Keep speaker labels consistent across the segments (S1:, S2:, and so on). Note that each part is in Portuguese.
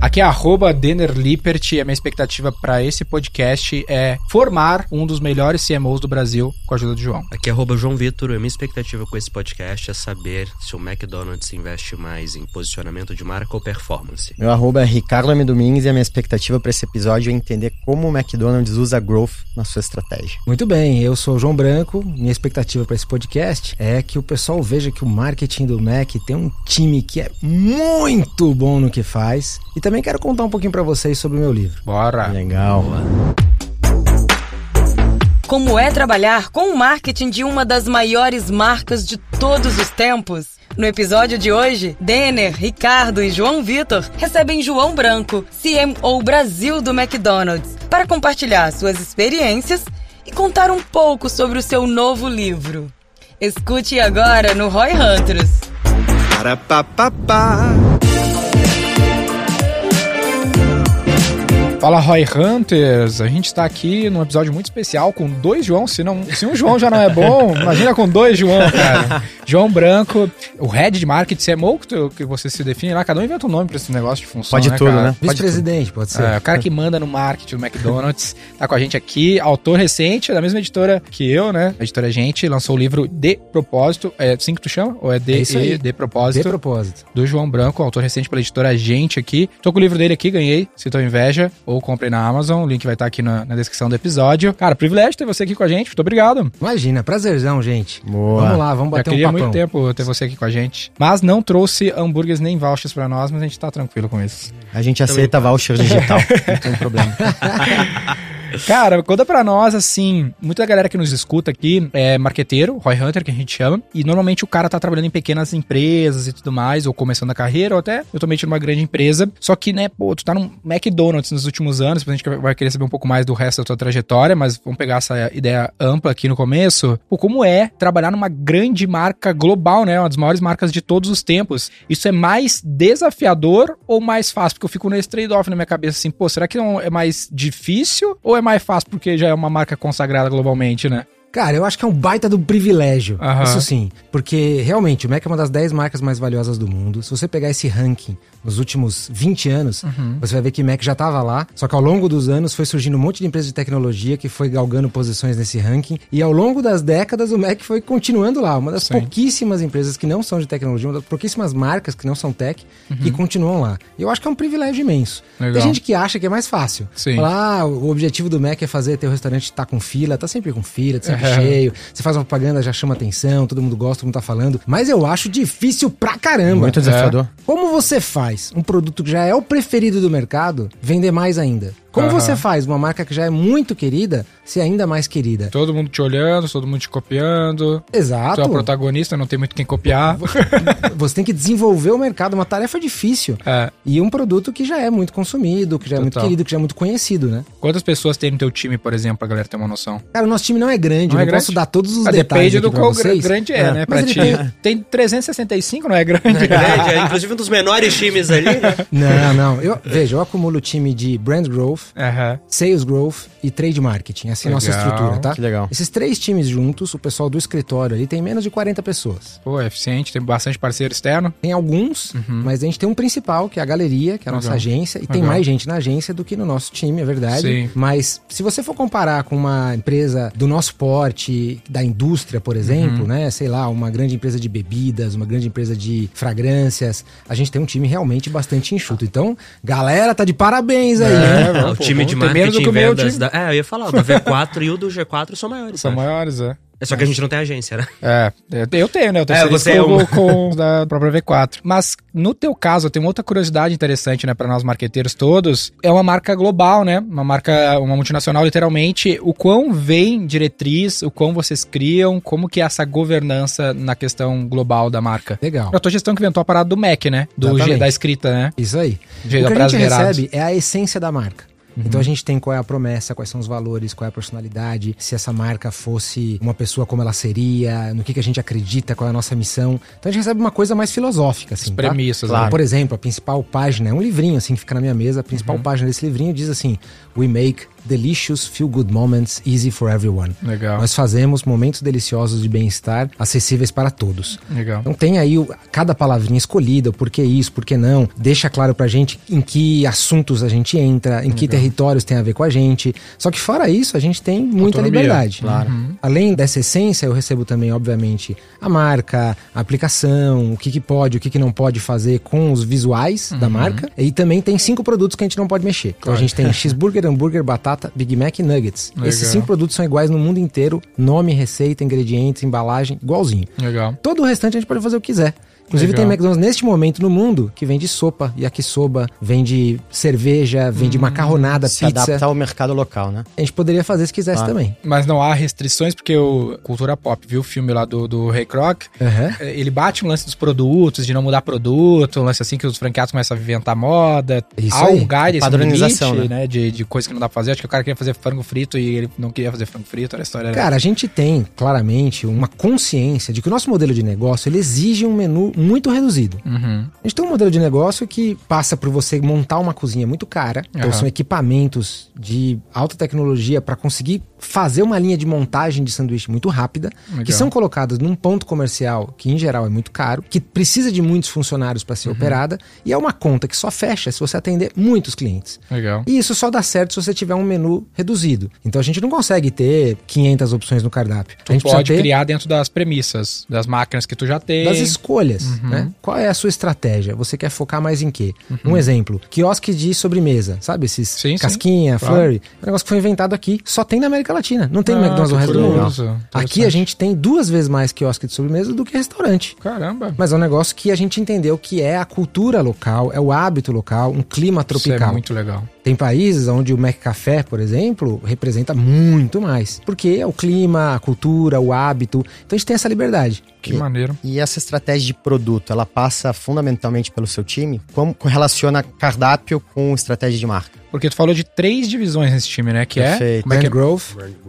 S1: Aqui é arroba Denner Lippert e a minha expectativa para esse podcast é formar um dos melhores CMOs do Brasil com a ajuda do João.
S2: Aqui é arroba João Vitor e a minha expectativa com esse podcast é saber se o McDonald's investe mais em posicionamento de marca ou performance.
S3: Meu arroba é Ricardo M. Domingues e a minha expectativa para esse episódio é entender como o McDonald's usa growth na sua estratégia.
S4: Muito bem, eu sou o João Branco. Minha expectativa para esse podcast é que o pessoal veja que o marketing do Mac tem um time que é muito bom no que faz e também quero contar um pouquinho para vocês sobre o meu livro.
S1: Bora!
S3: Legal.
S5: Como é trabalhar com o marketing de uma das maiores marcas de todos os tempos? No episódio de hoje, Denner, Ricardo e João Vitor recebem João Branco, CMO Brasil do McDonald's, para compartilhar suas experiências e contar um pouco sobre o seu novo livro. Escute agora no Roy Hunters.
S6: Para pa, pa, pa.
S1: Fala Roy Hunters, a gente está aqui num episódio muito especial com dois João, se, não, se um João já não é bom, imagina com dois João, cara. João Branco, o head de marketing CMO, que, tu- que você se define lá, cada um inventa um nome para esse negócio de função,
S3: Pode
S1: né,
S3: tudo,
S1: cara?
S3: né?
S4: Vice-presidente, pode ser.
S1: É, o cara que manda no marketing do McDonald's tá com a gente aqui, autor recente, da mesma editora que eu, né? A editora Gente lançou o livro De Propósito. É assim que tu chama? Ou é De,
S4: É isso aí.
S1: De
S4: De
S1: Propósito?
S4: propósito.
S1: do João Branco, autor recente pela editora Gente aqui. Tô com o livro dele aqui, ganhei, se tô inveja, ou comprei na Amazon, o link vai estar aqui na, na descrição do episódio. Cara, privilégio ter você aqui com a gente, muito obrigado.
S4: Imagina, prazerzão, gente.
S3: Boa.
S4: Vamos lá, vamos
S1: Já
S4: bater um
S1: queria
S4: papão.
S1: muito tempo ter você aqui com a gente. Mas não trouxe hambúrgueres nem vouchers pra nós, mas a gente tá tranquilo com isso.
S3: A gente aceita voucher digital, não tem problema.
S1: Cara, conta pra nós, assim, muita galera que nos escuta aqui é marqueteiro, Roy Hunter, que a gente chama, e normalmente o cara tá trabalhando em pequenas empresas e tudo mais, ou começando a carreira, ou até metido numa grande empresa. Só que, né, pô, tu tá num McDonald's nos últimos anos, a gente vai querer saber um pouco mais do resto da tua trajetória, mas vamos pegar essa ideia ampla aqui no começo. Pô, como é trabalhar numa grande marca global, né? Uma das maiores marcas de todos os tempos. Isso é mais desafiador ou mais fácil? Porque eu fico nesse trade-off na minha cabeça assim, pô, será que não é mais difícil ou é mais fácil porque já é uma marca consagrada globalmente, né?
S4: Cara, eu acho que é um baita do privilégio.
S1: Aham.
S4: Isso sim. Porque realmente o Mac é uma das 10 marcas mais valiosas do mundo. Se você pegar esse ranking nos últimos 20 anos,
S1: Uhum.
S4: você vai ver que Mac já estava lá. Só que ao longo dos anos foi surgindo um monte de empresas de tecnologia que foi galgando posições nesse ranking. E ao longo das décadas o Mac foi continuando lá. Uma das
S1: Sim.
S4: pouquíssimas empresas que não são de tecnologia, uma das pouquíssimas marcas que não são tech, que continuam lá. E eu acho que é um privilégio imenso.
S1: Uhum. Legal.
S4: Tem gente que acha que é mais fácil.
S1: Sim.
S4: Falar, ah, o objetivo do Mac é fazer teu restaurante estar com fila, tá sempre com fila, tá sempre
S1: É.
S4: cheio. Você faz uma propaganda, já chama atenção, todo mundo gosta, todo mundo tá falando. Mas eu acho difícil pra caramba.
S3: Muito desafiador.
S4: Como você faz um produto que já é o preferido do mercado vender mais ainda? Como
S1: Aham.
S4: você faz uma marca que já é muito querida ser ainda mais querida?
S1: Todo mundo te olhando, todo mundo te copiando.
S4: Exato.
S1: Tu é o protagonista, não tem muito quem copiar.
S4: Você tem que desenvolver o mercado, uma tarefa difícil.
S1: É.
S4: E um produto que já é muito consumido, que já é muito
S1: Total.
S4: querido, que já é muito conhecido, né?
S1: Quantas pessoas tem no teu time, por exemplo, pra galera ter uma noção?
S4: Cara, o nosso time não é grande,
S1: Não
S4: eu
S1: é
S4: não
S1: grande?
S4: posso dar todos os
S1: Ah,
S4: detalhes
S1: depende do
S4: pra
S1: qual
S4: vocês.
S1: grande é, né, pra
S4: mas
S1: ti.
S4: ele tem-
S1: Tem 365, não é grande?
S2: É grande, é inclusive um dos menores times ali, né?
S4: Não, não. Eu, veja, eu acumulo o time de brand growth,
S1: Aham.
S4: sales growth e trade marketing. Assim é a nossa estrutura, tá?
S3: Que legal.
S4: Esses três times juntos, o pessoal do escritório ali tem menos de 40 pessoas.
S1: Pô, é eficiente, tem bastante parceiro externo.
S4: Tem alguns, mas a gente tem um principal, que é a galeria, que é a nossa
S1: Uhum. Legal.
S4: agência, e tem
S1: Legal.
S4: mais gente na agência do que no nosso time, é verdade.
S1: Sim.
S4: Mas se você for comparar com uma empresa do nosso porte, da indústria, por exemplo,
S1: Uhum.
S4: né? Sei lá, uma grande empresa de bebidas, uma grande empresa de fragrâncias, a gente tem um time realmente bastante enxuto. Então, galera, tá de parabéns aí,
S1: É,
S4: né?
S2: O
S1: pô,
S2: time de marketing e vendas. Da... É, eu ia falar, o da V4 e o do G4 são maiores.
S1: São maiores, é.
S2: É só que a gente não tem agência, né?
S1: É, eu tenho, né? Eu tenho
S2: É, você é
S1: com,
S2: uma.
S1: com os da própria V4. Mas no teu caso, tem outra curiosidade interessante, né, para nós marqueteiros todos. É uma marca global, né? Uma marca, uma multinacional, literalmente. O quão vem diretriz, o quão vocês criam, como que é essa governança na questão global da marca?
S4: Legal.
S1: A tua gestão que inventou a parada do Mac, né? Do. G, da escrita, né?
S4: Isso aí.
S1: Jeito
S4: o que a gente recebe é a essência da marca. Então a gente tem qual é a promessa, quais são os valores, qual é a personalidade, se essa marca fosse uma pessoa como ela seria, no que, que a gente acredita, qual é a nossa missão. Então a gente recebe uma coisa mais filosófica, assim.
S1: As
S4: tá?
S1: premissas,
S4: Claro.
S1: né?
S4: Por exemplo, a principal página é um livrinho, assim, que fica na minha mesa. A principal
S1: Uhum.
S4: página desse livrinho diz assim: We make delicious feel good moments easy for everyone.
S1: Legal.
S4: Nós fazemos momentos deliciosos de bem-estar acessíveis para todos.
S1: Legal.
S4: Então tem aí o- cada palavrinha escolhida, o porquê isso, porquê não. Deixa claro pra gente em que assuntos a gente entra, em que territórios tem a ver com a gente. Só que fora isso, a gente tem muita
S1: Autonomia,
S4: liberdade.
S1: claro.
S4: Além dessa essência, eu recebo também, obviamente, a marca, a aplicação, o que, que pode, o que, que não pode fazer com os visuais da marca. E também tem cinco produtos que a gente não pode mexer. Então a gente tem cheeseburger, hambúrguer, batata, Big Mac e nuggets.
S1: Legal.
S4: Esses cinco produtos são iguais no mundo inteiro. Nome, receita, ingredientes, embalagem, igualzinho.
S1: Legal.
S4: Todo o restante a gente pode fazer o que quiser. Inclusive
S1: Legal.
S4: tem McDonald's neste momento no mundo que vende sopa, yakisoba, vende cerveja, vende
S1: Hum,
S4: macarronada,
S3: Se
S4: pizza.
S3: adaptar ao mercado local, né?
S4: A gente poderia fazer se quisesse
S3: Claro.
S4: também.
S1: Mas não há restrições, porque o Cultura Pop viu o filme lá do, do Ray Kroc. Eh, Ele bate no lance dos produtos, de não mudar produto, um lance assim que os franqueados começam a inventar moda.
S4: Isso
S1: há
S4: aí.
S1: um guide, esse
S3: Padronização,
S1: limite,
S3: né?
S1: né? De, de coisa que não dá pra fazer. Acho que o cara queria fazer frango frito e ele não queria fazer frango frito, era a história. era
S4: Cara, a gente tem claramente uma consciência de que o nosso modelo de negócio ele exige um menu muito reduzido.
S1: Uhum.
S4: A gente tem um modelo de negócio que passa por você montar uma cozinha muito cara. Então são equipamentos de alta tecnologia para conseguir fazer uma linha de montagem de sanduíche muito rápida,
S1: Legal.
S4: que são colocadas num ponto comercial que em geral é muito caro, que precisa de muitos funcionários para ser
S1: Uhum.
S4: operada e é uma conta que só fecha se você atender muitos clientes.
S1: Legal.
S4: E isso só dá certo se você tiver um menu reduzido. Então a gente não consegue ter 500 opções no cardápio. a
S1: Tu
S4: gente
S1: pode
S4: ter
S1: criar dentro das premissas, das máquinas que tu já tem.
S4: das escolhas,
S1: Uhum.
S4: né? Qual é a sua estratégia? Você quer focar mais em quê?
S1: Uhum.
S4: Um exemplo, quiosque de sobremesa, sabe? Esses
S1: Sim, sim.
S4: casquinha,
S1: Claro.
S4: flurry. É um negócio que foi inventado aqui, só tem na América Latina. Não tem no
S1: Ah,
S4: McDonald's no resto do mundo. Aqui a gente tem duas vezes mais quiosque de sobremesa do que restaurante.
S1: Caramba.
S4: Mas é um negócio que a gente entendeu que é a cultura local, é o hábito local, um clima
S1: Isso é
S4: tropical.
S1: muito legal.
S4: Tem países onde o McCafé, por exemplo, representa muito mais. Porque é o clima, a cultura, o hábito. Então a gente tem essa liberdade.
S1: Que maneiro.
S3: E essa estratégia de produto, ela passa fundamentalmente pelo seu time? Como relaciona cardápio com estratégia de marca?
S1: Porque tu falou de três divisões nesse time, né? Que é.
S3: Perfeito.
S1: É que
S4: Brand
S1: é?
S4: Growth,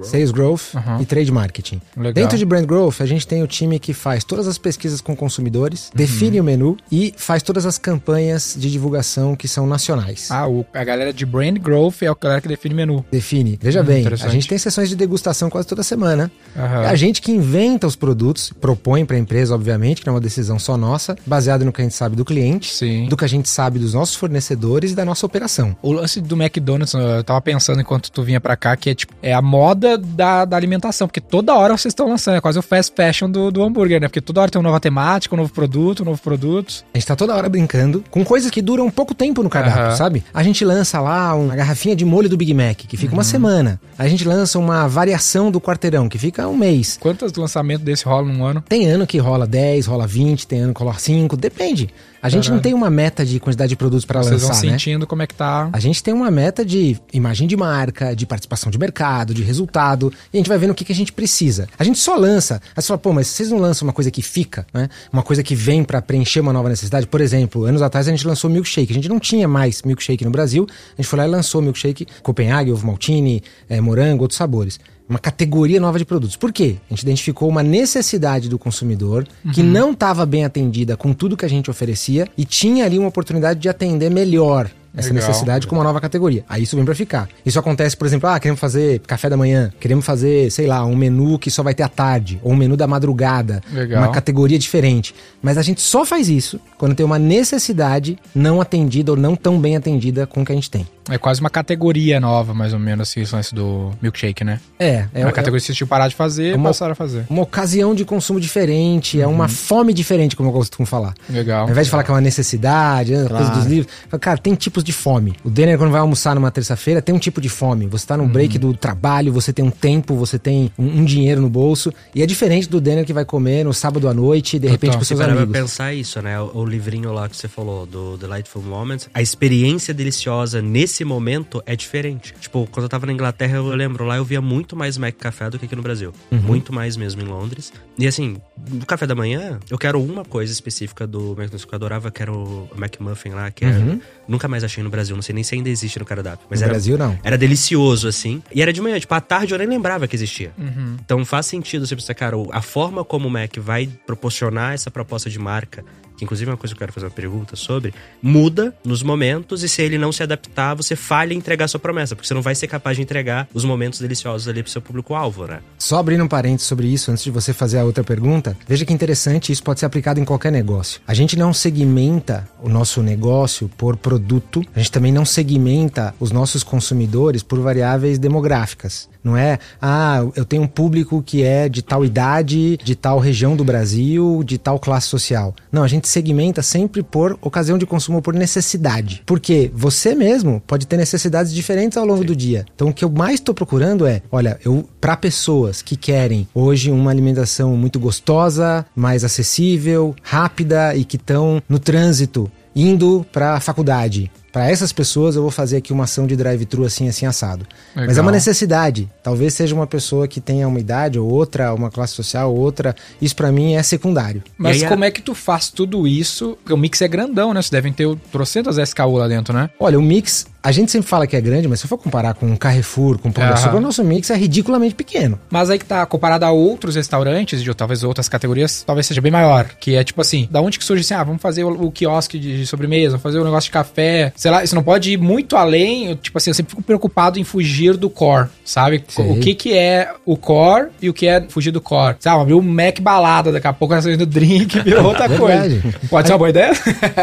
S4: Sales Growth
S1: Aham.
S4: e Trade Marketing.
S1: Legal.
S4: Dentro de Brand Growth, a gente tem o time que faz todas as pesquisas com consumidores,
S1: Uhum.
S4: define o menu e faz todas as campanhas de divulgação que são nacionais.
S1: Ah, o- a galera de Brand Growth é a galera que define menu.
S4: Define. Veja
S1: Hum,
S4: bem, a gente tem sessões de degustação quase toda semana.
S1: Aham.
S4: É a gente que inventa os produtos, propõe para a empresa, obviamente, que não é uma decisão só nossa, baseada no que a gente sabe do cliente,
S1: Sim.
S4: do que a gente sabe dos nossos fornecedores e da nossa operação.
S1: O lance do McDonald's, eu tava pensando enquanto tu vinha pra cá, que é tipo, é a moda da, da alimentação, porque toda hora vocês estão lançando, é quase o fast fashion do, do hambúrguer, né? Porque toda hora tem uma nova temática, um novo produto, um novo produto.
S4: A gente tá toda hora brincando com coisas que duram pouco tempo no cardápio,
S1: Aham.
S4: sabe? A gente lança lá uma garrafinha de molho do Big Mac, que fica
S1: Uhum.
S4: uma semana. A gente lança uma variação do quarteirão, que fica um mês.
S1: Quantos lançamentos desse rolam num ano?
S4: Tem ano que rola 10, rola 20, tem ano que rola 5, depende. A gente não tem uma meta de quantidade de produtos para
S1: Vocês vão
S4: lançar, né?
S1: sentindo como é que tá.
S4: A gente tem uma meta de imagem de marca, de participação de mercado, de resultado, e a gente vai vendo o que, que a gente precisa. A gente só lança, aí você fala, pô, mas vocês não lançam uma coisa que fica, né? Uma coisa que vem pra preencher uma nova necessidade. Por exemplo, anos atrás a gente lançou milkshake. A gente não tinha mais milkshake no Brasil, a gente foi lá e lançou milkshake Copenhague, ovo maltine, eh, morango, outros sabores. Uma categoria nova de produtos. Por quê? A gente identificou uma necessidade do consumidor que não estava bem atendida com tudo que a gente oferecia e tinha ali uma oportunidade de atender melhor essa
S1: Legal.
S4: necessidade com uma nova categoria. Aí isso vem pra ficar. Isso acontece, por exemplo, ah, queremos fazer café da manhã, queremos fazer, sei lá, um menu que só vai ter à tarde, ou um menu da madrugada,
S1: Legal.
S4: uma categoria diferente. Mas a gente só faz isso quando tem uma necessidade não atendida ou não tão bem atendida com o que a gente tem.
S1: É quase uma categoria nova, mais ou menos, assim, esse lance do milkshake, né?
S4: É, é,
S1: É uma
S4: é
S1: categoria que vocês tinham parado de fazer
S4: é
S1: e
S4: uma-
S1: passaram a fazer.
S4: uma ocasião de consumo diferente, é
S1: Uhum.
S4: uma fome diferente, como eu costumo falar.
S1: Legal.
S4: Ao invés de falar que é uma necessidade, é uma coisa dos livros, fala, cara, tem tipos de fome. O Denner, quando vai almoçar numa terça-feira, tem um tipo de fome. Você tá no
S1: Uhum.
S4: break do trabalho, você tem um tempo, você tem um, um dinheiro no bolso. E é diferente do Denner que vai comer no sábado à noite, de repente com
S2: Se
S4: seus
S2: pra
S4: amigos.
S2: pensar isso, né? O, o livrinho lá que você falou, do Delightful Moments. A experiência deliciosa nesse nesse momento é diferente. Tipo, quando eu tava na Inglaterra, eu lembro, lá eu via muito mais Mac Café do que aqui no Brasil. Muito mais mesmo em Londres. E assim, no café da manhã, eu quero uma coisa específica do McDonald's que eu adorava, que era o McMuffin lá, que era, nunca mais achei no Brasil, não sei nem se ainda existe no cardápio. Mas
S4: no
S2: era,
S4: Brasil, não.
S2: era delicioso, assim. E era de manhã, tipo, à tarde eu nem lembrava que existia. Então faz sentido você pensar, cara, o- a forma como o Mac vai proporcionar essa proposta de marca, que inclusive é uma coisa que eu quero fazer uma pergunta sobre, muda nos momentos e se ele não se adaptar, você falha em entregar sua promessa, porque você não vai ser capaz de entregar os momentos deliciosos ali pro seu público-alvo, né?
S4: Só abrindo um parênteses sobre isso, antes de você fazer a outra pergunta, veja que interessante, isso pode ser aplicado em qualquer negócio. A gente não segmenta o nosso negócio por produto, a gente também não segmenta os nossos consumidores por variáveis demográficas. Não é, ah, eu tenho um público que é de tal idade, de tal região do Brasil, de tal classe social. Não, a gente segmenta sempre por ocasião de consumo, por necessidade. Porque você mesmo pode ter necessidades diferentes ao longo do dia. Então, o que eu mais estou procurando é, olha, eu para pessoas que querem hoje uma alimentação muito gostosa, mais acessível, rápida e que estão no trânsito indo para a faculdade. Para essas pessoas eu vou fazer aqui uma ação de drive-thru assim assim assado. Mas é
S1: Legal.
S4: uma necessidade. Talvez seja uma pessoa que tenha uma idade ou outra, uma classe social ou outra. Isso para mim é secundário.
S1: Mas como é que tu faz tudo isso? Porque o mix é grandão, né? Vocês devem ter trocentas SKU lá dentro, né?
S4: Olha, o mix, a gente sempre fala que é grande, mas se eu for comparar com um Carrefour, com um Pão de
S1: Aham.
S4: Açúcar, o nosso mix é ridiculamente pequeno.
S1: Mas aí que tá, comparado a outros restaurantes, de talvez outras categorias, talvez seja bem maior. Que é tipo assim, da onde que surge assim, ah, vamos fazer o, o quiosque de sobremesa, vamos fazer o negócio de café. Sei lá, isso não pode ir muito além. eu, tipo assim, eu sempre fico preocupado em fugir do core, sabe?
S4: Sei.
S1: O que que é o core e o que é fugir do core. Sabe, abriu um Mac balada, daqui a pouco tá saindo drink, virou outra coisa. Pode ser uma boa ideia?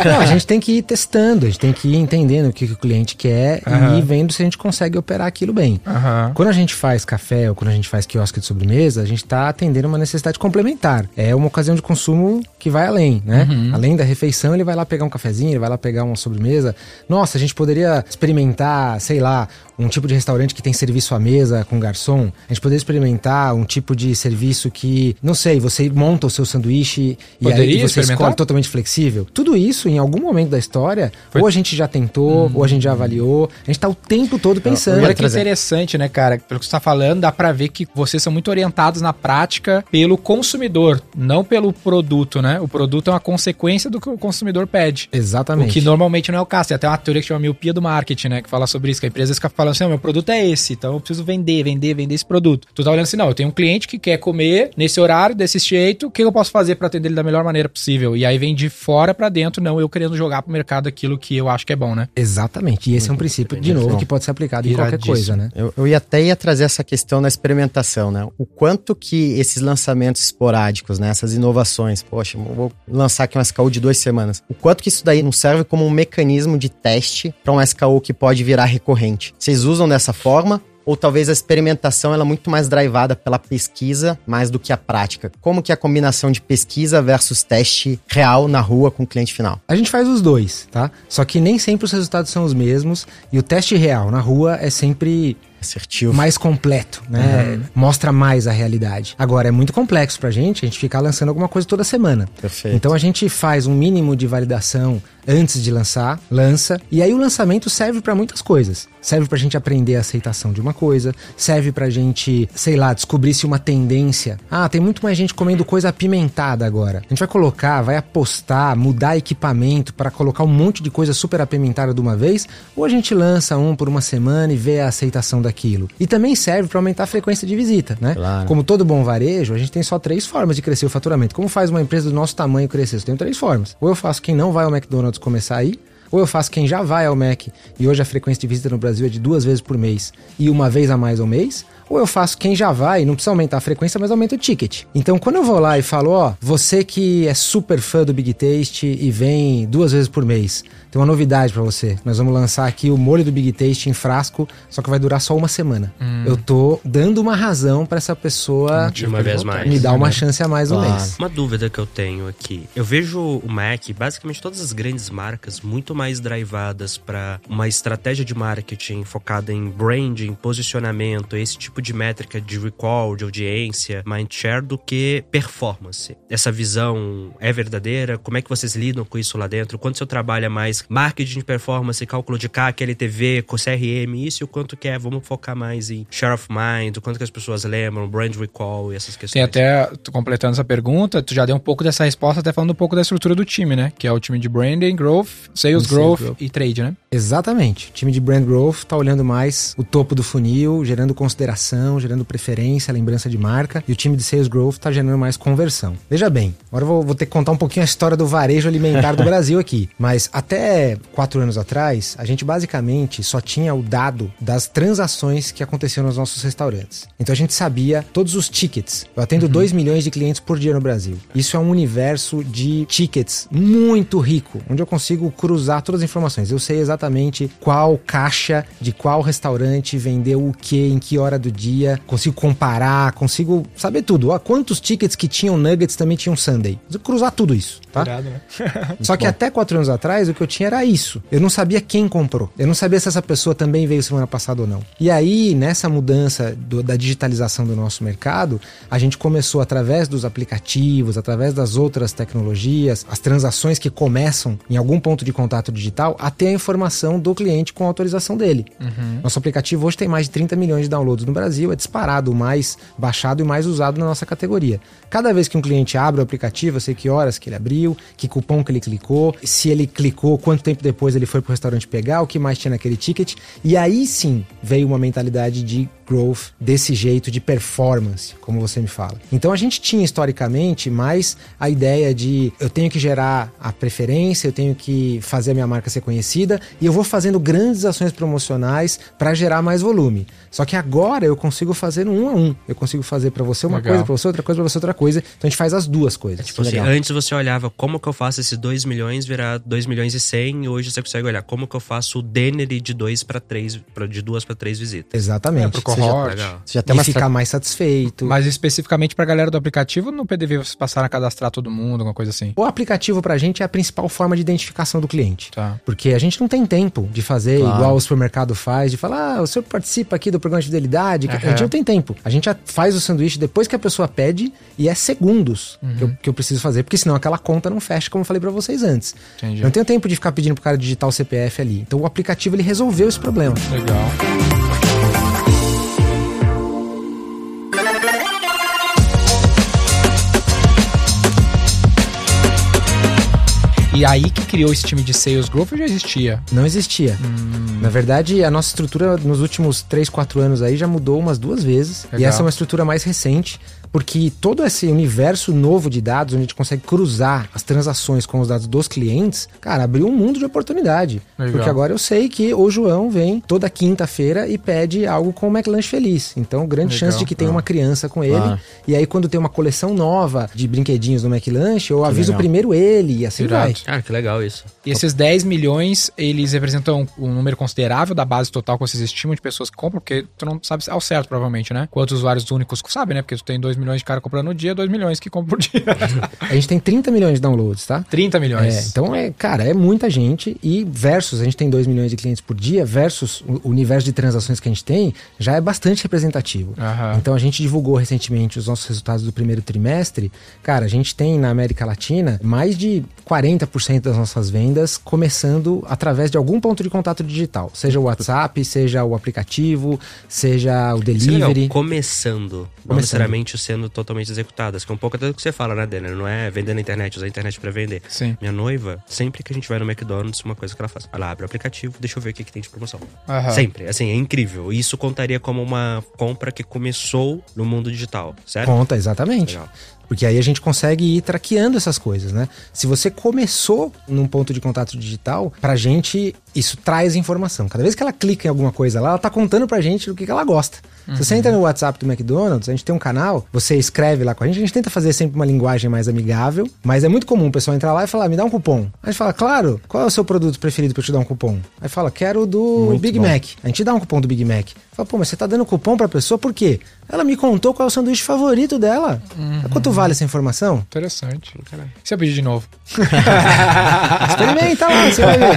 S4: Não, a gente tem que ir testando, a gente tem que ir entendendo o que, que o cliente quer
S1: Aham.
S4: e ir vendo se a gente consegue operar aquilo bem.
S1: Aham.
S4: Quando a gente faz café ou quando a gente faz quiosque de sobremesa, a gente está atendendo uma necessidade complementar. É uma ocasião de consumo que vai além, né? Além da refeição, ele vai lá pegar um cafezinho, ele vai lá pegar uma sobremesa. Nossa, a gente poderia experimentar, sei lá, um tipo de restaurante que tem serviço à mesa com garçom. A gente poderia experimentar um tipo de serviço que, não sei, você monta o seu sanduíche e aí
S1: Poderia
S4: você escolhe totalmente flexível. Tudo isso, em algum momento da história,
S1: Foi-
S4: ou a gente já tentou, ou a gente já avaliou. A gente tá o tempo todo pensando.
S1: Olha que interessante, né, cara? Pelo que você tá falando, dá pra ver que vocês são muito orientados na prática pelo consumidor, não pelo produto, né? O produto é uma consequência do que o consumidor pede.
S4: Exatamente.
S1: O que normalmente não é o caso. Tem até uma teoria que chama miopia do marketing, né? Que fala sobre isso, que a empresa fica falando assim, "Não, meu produto é esse, então eu preciso vender, vender, vender esse produto. Tu tá olhando assim, não, eu tenho um cliente que quer comer nesse horário, desse jeito, o que eu posso fazer pra atender ele da melhor maneira possível? E aí vem de fora pra dentro, não eu querendo jogar pro mercado aquilo que eu acho que é bom, né?
S4: Exatamente. E esse é um princípio, de novo, que pode ser aplicado em qualquer coisa, né?
S3: Eu, eu ia até ia trazer essa questão da experimentação, né? O quanto que esses lançamentos esporádicos, né? Essas inovações, poxa, vou lançar aqui um SKU de duas semanas. O quanto que isso daí não serve como um mecanismo de teste para um SKU que pode virar recorrente? Vocês usam dessa forma? Ou talvez a experimentação ela é muito mais drivada pela pesquisa mais do que a prática? Como que é a combinação de pesquisa versus teste real na rua com o cliente final?
S4: A gente faz os dois, tá? Só que nem sempre os resultados são os mesmos e o teste real na rua é sempre
S3: Assertivo.
S4: mais completo, né? Mostra mais a realidade. Agora, é muito complexo pra gente a gente ficar lançando alguma coisa toda semana.
S3: Perfeito.
S4: Então a gente faz um mínimo de validação antes de lançar, lança, e aí o lançamento serve pra muitas coisas. Serve pra gente aprender a aceitação de uma coisa, serve pra gente, sei lá, descobrir se uma tendência. Ah, tem muito mais gente comendo coisa apimentada agora. A gente vai colocar, vai apostar, mudar equipamento pra colocar um monte de coisa super apimentada de uma vez, ou a gente lança um por uma semana e vê a aceitação daquilo. E também serve pra aumentar a frequência de visita, né?
S3: Claro.
S4: Como todo bom varejo, a gente tem só três formas de crescer o faturamento. Como faz uma empresa do nosso tamanho crescer? Eu tenho três formas. Ou eu faço quem não vai ao McDonald's começar aí, ou eu faço quem já vai ao Mac e hoje a frequência de visita no Brasil é de duas vezes por mês e uma vez a mais ao mês, ou eu faço quem já vai, não precisa aumentar a frequência, mas aumenta o ticket. Então, quando eu vou lá e falo, ó, você que é super fã do Big Taste e vem duas vezes por mês, tem uma novidade pra você. Nós vamos lançar aqui o molho do Big Taste em frasco, só que vai durar só uma semana. Eu tô dando uma razão pra essa pessoa
S2: uma vez mais.
S4: me dar uma chance a mais no
S3: Claro.
S4: mês.
S2: Uma dúvida que eu tenho aqui. Eu vejo o Mac, basicamente todas as grandes marcas, muito mais drivadas para uma estratégia de marketing focada em branding, posicionamento, esse tipo tipo de métrica de recall, de audiência, mindshare, do que performance. Essa visão é verdadeira? Como é que vocês lidam com isso lá dentro? Quanto seu trabalho é mais marketing de performance, cálculo de CAC, LTV, CRM, isso e o quanto que é, vamos focar mais em share of mind, o quanto que as pessoas lembram, brand recall e essas questões.
S1: Sim, até completando essa pergunta, tu já deu um pouco dessa resposta, até falando um pouco da estrutura do time, né? Que é o time de branding, growth, sales growth,
S4: sales growth.
S1: e trade, né?
S4: Exatamente. O time de Brand Growth tá olhando mais o topo do funil, gerando consideração, gerando preferência, lembrança de marca. E o time de Sales Growth tá gerando mais conversão. Veja bem, agora eu vou, vou ter que contar um pouquinho a história do varejo alimentar do Brasil aqui. Mas até quatro anos atrás, a gente basicamente só tinha o dado das transações que aconteciam nos nossos restaurantes. Então a gente sabia todos os tickets. Eu atendo 2 milhões de clientes por dia no Brasil. Isso é um universo de tickets muito rico, onde eu consigo cruzar todas as informações. Eu sei exatamente qual caixa de qual restaurante vendeu o que, em que hora do dia. Consigo comparar, consigo saber tudo. Ó, quantos tickets que tinham nuggets também tinham Sunday. Consigo cruzar tudo isso, tá?
S1: né?
S4: Só que até quatro anos atrás, o que eu tinha era isso. Eu não sabia quem comprou. Eu não sabia se essa pessoa também veio semana passada ou não. E aí, nessa mudança do- da digitalização do nosso mercado, a gente começou, através dos aplicativos, através das outras tecnologias, as transações que começam em algum ponto de contato digital, a ter a informação do cliente com a autorização dele. Nosso aplicativo hoje tem mais de 30 milhões de downloads no Brasil, é disparado o mais baixado e mais usado na nossa categoria. Cada vez que um cliente abre o aplicativo, eu sei que horas que ele abriu, que cupom que ele clicou, se ele clicou, quanto tempo depois ele foi pro restaurante pegar, o que mais tinha naquele ticket. E aí sim veio uma mentalidade de growth desse jeito, de performance, como você me fala. Então a gente tinha historicamente mais a ideia de eu tenho que gerar a preferência, eu tenho que fazer a minha marca ser conhecida e eu vou fazendo grandes ações promocionais para gerar mais volume. Só que agora eu consigo fazer no um a um. Eu consigo fazer para você uma
S1: Legal.
S4: coisa, para você outra coisa, para você outra coisa. Então a gente faz as duas coisas.
S2: Tipo assim, antes você olhava como que eu faço esses 2 milhões virar 2 milhões e 100, e hoje você consegue olhar como que eu faço o Denner de 2 para 3, de duas para três visitas.
S4: Exatamente.
S1: É,
S4: já-.
S3: Você já tem
S4: e
S3: uma
S4: ficar
S3: estra-
S4: mais satisfeito.
S1: Mas especificamente pra galera do aplicativo, no PDV vocês passaram a cadastrar todo mundo, alguma coisa assim.
S4: O aplicativo pra gente é a principal forma de identificação do cliente.
S1: Tá.
S4: Porque a gente não tem tempo de fazer
S3: Claro.
S4: igual o supermercado faz, de falar, ah, o senhor participa aqui do programa de fidelidade. que- A gente não tem tempo. A gente já faz o sanduíche depois que a pessoa pede e é segundos que, eu, que eu preciso fazer, porque senão aquela conta não fecha, como eu falei pra vocês antes.
S1: Entendi.
S4: Não tenho tempo de ficar pedindo pro cara digitar o CPF ali. Então o aplicativo ele resolveu esse problema.
S1: Legal. E aí que criou esse time de Sales Growth já existia?
S4: Não existia.
S1: Hum.
S4: Na verdade, a nossa estrutura nos últimos 3, 4 anos aí já mudou umas duas vezes. E
S1: Legal.
S4: essa é uma estrutura mais recente, porque todo esse universo novo de dados, onde a gente consegue cruzar as transações com os dados dos clientes, cara, abriu um mundo de oportunidade.
S1: Legal.
S4: Porque agora eu sei que o João vem toda quinta-feira e pede algo com o McLanche Feliz. Então, grande
S1: Legal.
S4: chance de que tenha uma criança com ele.
S3: Claro.
S4: E aí, quando tem uma coleção nova de brinquedinhos no McLanche, eu aviso
S3: legal.
S4: primeiro ele e assim
S1: Irado.
S4: vai.
S2: Cara, que legal isso.
S1: E esses 10 milhões, eles representam um número considerável da base total que vocês estimam de pessoas que compram, porque tu não sabe ao certo, provavelmente, né? Quantos usuários únicos sabe, né? Porque tu tem 2 milhões de cara comprando no dia, 2 milhões que compram por dia.
S4: A gente tem 30 milhões de downloads, tá?
S1: 30 milhões.
S4: É, então é, cara, é muita gente e versus a gente tem 2 milhões de clientes por dia versus o o universo de transações que a gente tem, já é bastante representativo.
S1: Aham.
S4: Então a gente divulgou recentemente os nossos resultados do primeiro trimestre. Cara, a gente tem na América Latina mais de 40% das nossas vendas começando através de algum ponto de contato digital, seja o WhatsApp, seja o aplicativo, seja o
S2: Isso é legal,
S4: delivery.
S2: começando, não
S4: Começando.
S2: necessariamente sendo totalmente executadas, que é um pouco até do que você fala, né, Denner? Não é vender na internet, usar a internet pra vender.
S1: Sim.
S2: Minha noiva, sempre que a gente vai no McDonald's, uma coisa que ela faz, ela abre o aplicativo, deixa eu ver o que, que tem de promoção.
S1: Aham.
S2: Sempre, assim, é incrível. Isso contaria como uma compra que começou no mundo digital, certo?
S4: Conta, exatamente.
S2: Legal.
S4: Porque aí a gente consegue ir traqueando essas coisas, né? Se você começou num ponto de contato digital, pra gente isso traz informação. Cada vez que ela clica em alguma coisa lá, ela tá contando pra gente do que, que ela gosta. Se você entra no WhatsApp do McDonald's, a gente tem um canal, você escreve lá com a gente, a gente tenta fazer sempre uma linguagem mais amigável, mas é muito comum o pessoal entrar lá e falar, me dá um cupom. A gente fala, claro, qual é o seu produto preferido pra eu te dar um cupom? Aí fala, quero o do
S3: Muito
S4: Big
S3: bom.
S4: Mac. A gente dá um cupom do Big Mac. Fala, pô, mas você tá dando cupom pra pessoa por quê? Ela me contou qual é o sanduíche favorito dela. Quando tu vale essa informação?
S1: Interessante. Se eu pedir de novo.
S4: Experimenta lá, você vai ver.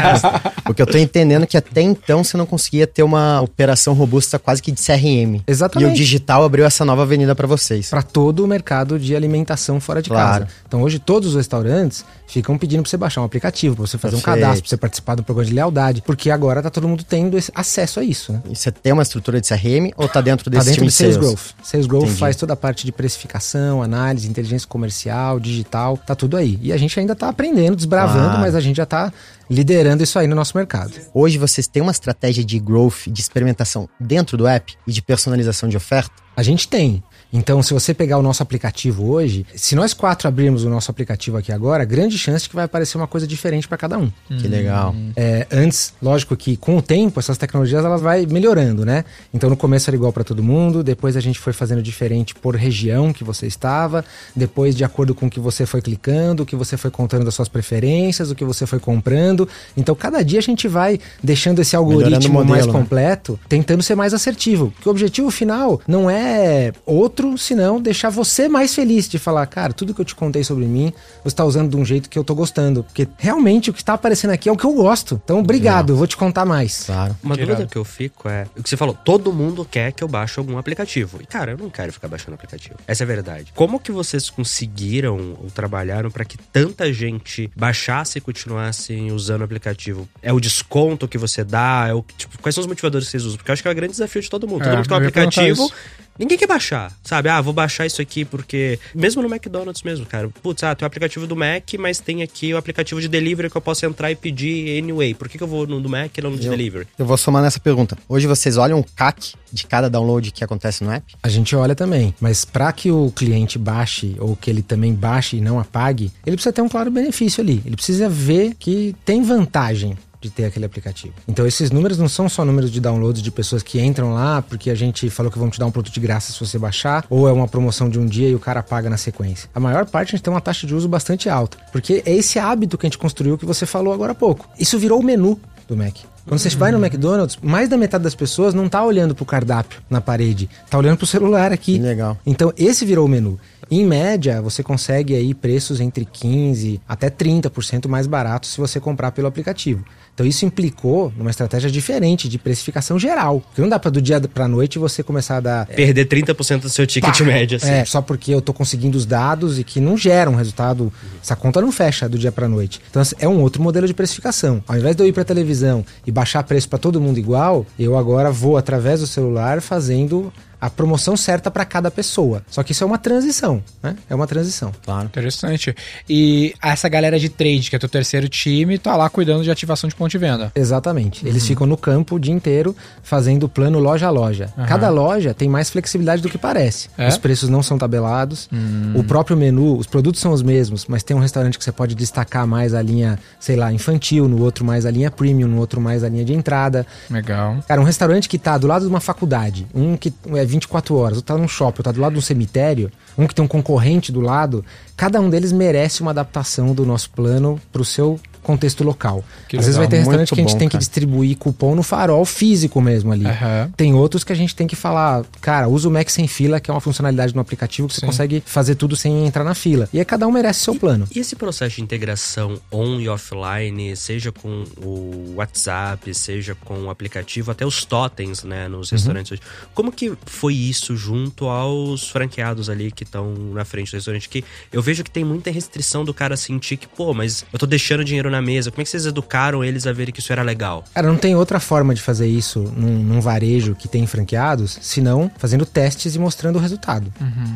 S3: O que eu tô entendendo é que até então você não conseguia ter uma operação robusta quase que de CRM.
S4: Exatamente.
S3: E o digital abriu essa nova avenida para vocês.
S4: Para todo o mercado de alimentação fora de
S3: Claro.
S4: casa. Então hoje todos os restaurantes ficam pedindo para você baixar um aplicativo, para você fazer um
S3: Perfeito.
S4: cadastro, para você participar do programa de lealdade, porque agora tá todo mundo tendo acesso a isso, né?
S3: E você tem uma estrutura de CRM ou tá dentro
S4: Tá
S3: desse
S4: dentro
S3: time
S4: do
S3: de
S4: Sales
S3: sales?
S4: Growth. Sales Growth
S3: Entendi.
S4: faz toda a parte de precificação, análise, inteligência comercial, digital, tá tudo aí. E a gente ainda tá aprendendo, desbravando,
S3: Claro.
S4: mas a gente já tá liderando isso aí no nosso mercado.
S3: Hoje vocês têm uma estratégia de growth, de experimentação dentro do app e de personalização de oferta?
S4: A gente tem. Então, se você pegar o nosso aplicativo hoje, se nós quatro abrirmos o nosso aplicativo aqui agora, grande chance de que vai aparecer uma coisa diferente para cada um.
S3: Que legal.
S4: É, antes, lógico que com o tempo essas tecnologias elas vai melhorando, né? Então no começo era igual para todo mundo, depois a gente foi fazendo diferente por região que você estava, depois de acordo com o que você foi clicando, o que você foi contando das suas preferências, o que você foi comprando. Então cada dia a gente vai deixando esse algoritmo
S3: modelo,
S4: mais
S3: né?
S4: completo, tentando ser mais assertivo. Porque o objetivo final não é outro, senão deixar você mais feliz de falar, cara, tudo que eu te contei sobre mim, você tá usando de um jeito que eu tô gostando. Porque realmente o que tá aparecendo aqui é o que eu gosto. Então, obrigado, eu vou te contar mais.
S3: Claro.
S2: Uma
S1: Tirado.
S2: dúvida que eu fico é. O que você falou, todo mundo quer que eu baixe algum aplicativo. E, cara, eu não quero ficar baixando aplicativo. Essa é a verdade. Como que vocês conseguiram ou trabalharam para que tanta gente baixasse e continuasse usando o aplicativo? É o desconto que você dá? É o, tipo, quais são os motivadores que vocês usam? Porque eu acho que é o grande desafio de todo mundo. Todo
S1: É,
S2: mundo tem um aplicativo. Ninguém quer baixar, sabe? Ah, vou baixar isso aqui porque. Mesmo no McDonald's mesmo, cara. Putz, ah, tem o aplicativo do Mac, mas tem aqui o aplicativo de delivery que eu posso entrar e pedir anyway. Por que, que eu vou no do Mac e não no de
S3: Eu-
S2: delivery?
S3: Eu vou somar nessa pergunta. Hoje vocês olham o CAC de cada download que acontece no app?
S4: A gente olha também, mas para que o cliente baixe ou que ele também baixe e não apague, ele precisa ter um claro benefício ali. Ele precisa ver que tem vantagem de ter aquele aplicativo. Então esses números não são só números de downloads de pessoas que entram lá porque a gente falou que vamos te dar um produto de graça se você baixar, ou é uma promoção de um dia e o cara paga na sequência. A maior parte a gente tem uma taxa de uso bastante alta, porque é esse hábito que a gente construiu que você falou agora há pouco. Isso virou o menu do Mac. Quando você vai no McDonald's, mais da metade das pessoas não tá olhando pro cardápio na parede, tá olhando pro celular aqui.
S3: Que legal.
S4: Então, esse virou o menu. Em média, você consegue aí preços entre 15% até 30% mais baratos se você comprar pelo aplicativo. Então, isso implicou numa estratégia diferente de precificação geral. Porque não dá para do dia pra noite você começar a dar.
S2: Perder 30% do seu ticket
S4: pá,
S2: médio, assim.
S4: É, só porque eu tô conseguindo os dados e que não geram resultado. Essa conta não fecha do dia pra noite. Então, é um outro modelo de precificação. Ao invés de eu ir pra televisão e baixar preço para todo mundo igual, eu agora vou através do celular fazendo a promoção certa para cada pessoa. Só que isso é uma transição, né? É uma transição.
S3: Claro.
S1: Interessante. E essa galera de trade, que é teu terceiro time, tá lá cuidando de ativação de ponto de venda.
S4: Exatamente. Eles ficam no campo o dia inteiro fazendo plano loja a loja.
S1: Aham.
S4: Cada loja tem mais flexibilidade do que parece.
S1: É?
S4: Os preços não são tabelados. O próprio menu, os produtos são os mesmos, mas tem um restaurante que você pode destacar mais a linha, sei lá, infantil, no outro mais a linha premium, no outro mais a linha de entrada.
S1: Legal.
S4: Cara, um restaurante que tá do lado de uma faculdade, um que é 24 horas, outro tá num shopping, outro tá do lado de um cemitério, um que tem um concorrente do lado, cada um deles merece uma adaptação do nosso plano pro seu contexto local.
S1: Que
S4: Às vezes
S1: legal,
S4: vai ter restaurante que a gente
S3: bom,
S4: tem que
S3: cara.
S4: distribuir cupom no farol físico mesmo ali.
S1: Aham.
S4: Tem outros que a gente tem que falar, cara, usa o Mac sem fila, que é uma funcionalidade no aplicativo que você
S1: Sim.
S4: consegue fazer tudo sem entrar na fila. E aí cada um merece seu plano.
S2: E esse processo de integração on e offline, seja com o WhatsApp, seja com o aplicativo, até os totens, né, nos restaurantes hoje. Como que foi isso junto aos franqueados ali que estão na frente do restaurante? Que eu vejo que tem muita restrição do cara sentir que, pô, mas eu tô deixando dinheiro na mesa. Como é que vocês educaram eles a verem que isso era legal?
S4: Cara, não tem outra forma de fazer isso num, num varejo que tem franqueados, senão fazendo testes e mostrando o resultado.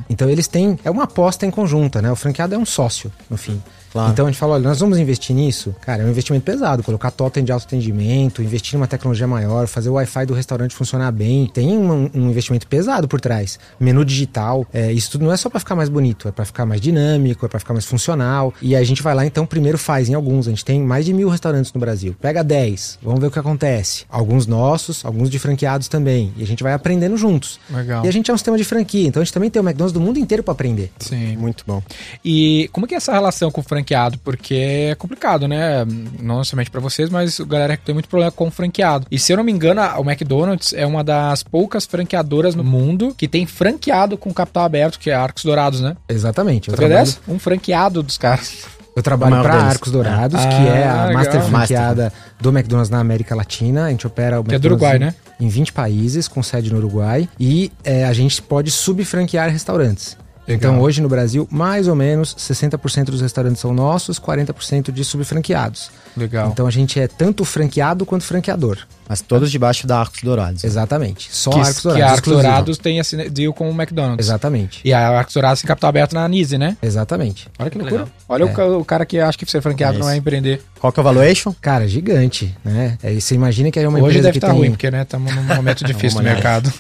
S4: Então eles têm. É uma aposta em conjunta, né? O franqueado é um sócio, no fim.
S3: Claro.
S4: Então a gente fala, olha, nós vamos investir nisso. Cara, é um investimento pesado. Colocar totem de alto atendimento, investir em uma tecnologia maior, fazer o Wi-Fi do restaurante funcionar bem. Tem um, um investimento pesado por trás. Menu digital. é, isso tudo não é só pra ficar mais bonito, é pra ficar mais dinâmico, é pra ficar mais funcional. E a gente vai lá, então, primeiro faz em alguns. A gente tem mais de mil restaurantes no Brasil. Pega 10, vamos ver o que acontece. Alguns nossos, alguns de franqueados também. E a gente vai aprendendo juntos.
S1: Legal.
S4: E a gente é um sistema de franquia, então a gente também tem o McDonald's do mundo inteiro pra aprender.
S1: Sim.
S3: Muito bom.
S1: E como que é essa relação com o franqueado? Franqueado, porque é complicado, né? Não somente pra vocês, mas a galera tem muito problema com franqueado. E se eu não me engano, o McDonald's é uma das poucas franqueadoras no mundo que tem franqueado com capital aberto, que é Arcos Dourados, né?
S4: Exatamente.
S1: Sabia
S4: trabalho,
S1: dessa? Um franqueado dos caras.
S4: eu trabalho para. Arcos Dourados,
S1: É.
S4: que é
S1: Ah,
S4: a
S1: legal.
S4: master
S3: Master.
S4: franqueada do McDonald's na América Latina. A gente opera o
S1: Que é do
S4: McDonald's
S1: Uruguai,
S4: em- Em 20 países, com sede no Uruguai. E é, a gente pode subfranquear restaurantes.
S1: Legal.
S4: Então, hoje no Brasil, mais ou menos 60% dos restaurantes são nossos, 40% de subfranqueados.
S1: Legal.
S4: Então, a gente é tanto franqueado quanto franqueador.
S3: Mas todos debaixo da Arcos Dourados.
S4: Exatamente. Só
S1: que,
S4: Arcos
S1: que
S4: Dourados.
S1: Arcos
S4: exclusivo.
S1: Dourados tem esse deal com o McDonald's.
S4: Exatamente.
S1: E a Arcos Dourados tem capital aberto na Nise, né?
S4: Exatamente.
S1: Olha que loucura.
S2: legal.
S1: Olha o
S4: É.
S1: o, cara que acha que ser franqueado
S3: É
S1: não é empreender.
S3: Qual que é o valuation?
S4: Cara, gigante, né? É, você imagina que é uma
S1: Hoje
S4: empresa
S1: deve
S4: que
S1: estar
S4: tem...
S1: ruim, porque né, estamos num momento difícil do
S3: olhar.
S1: mercado.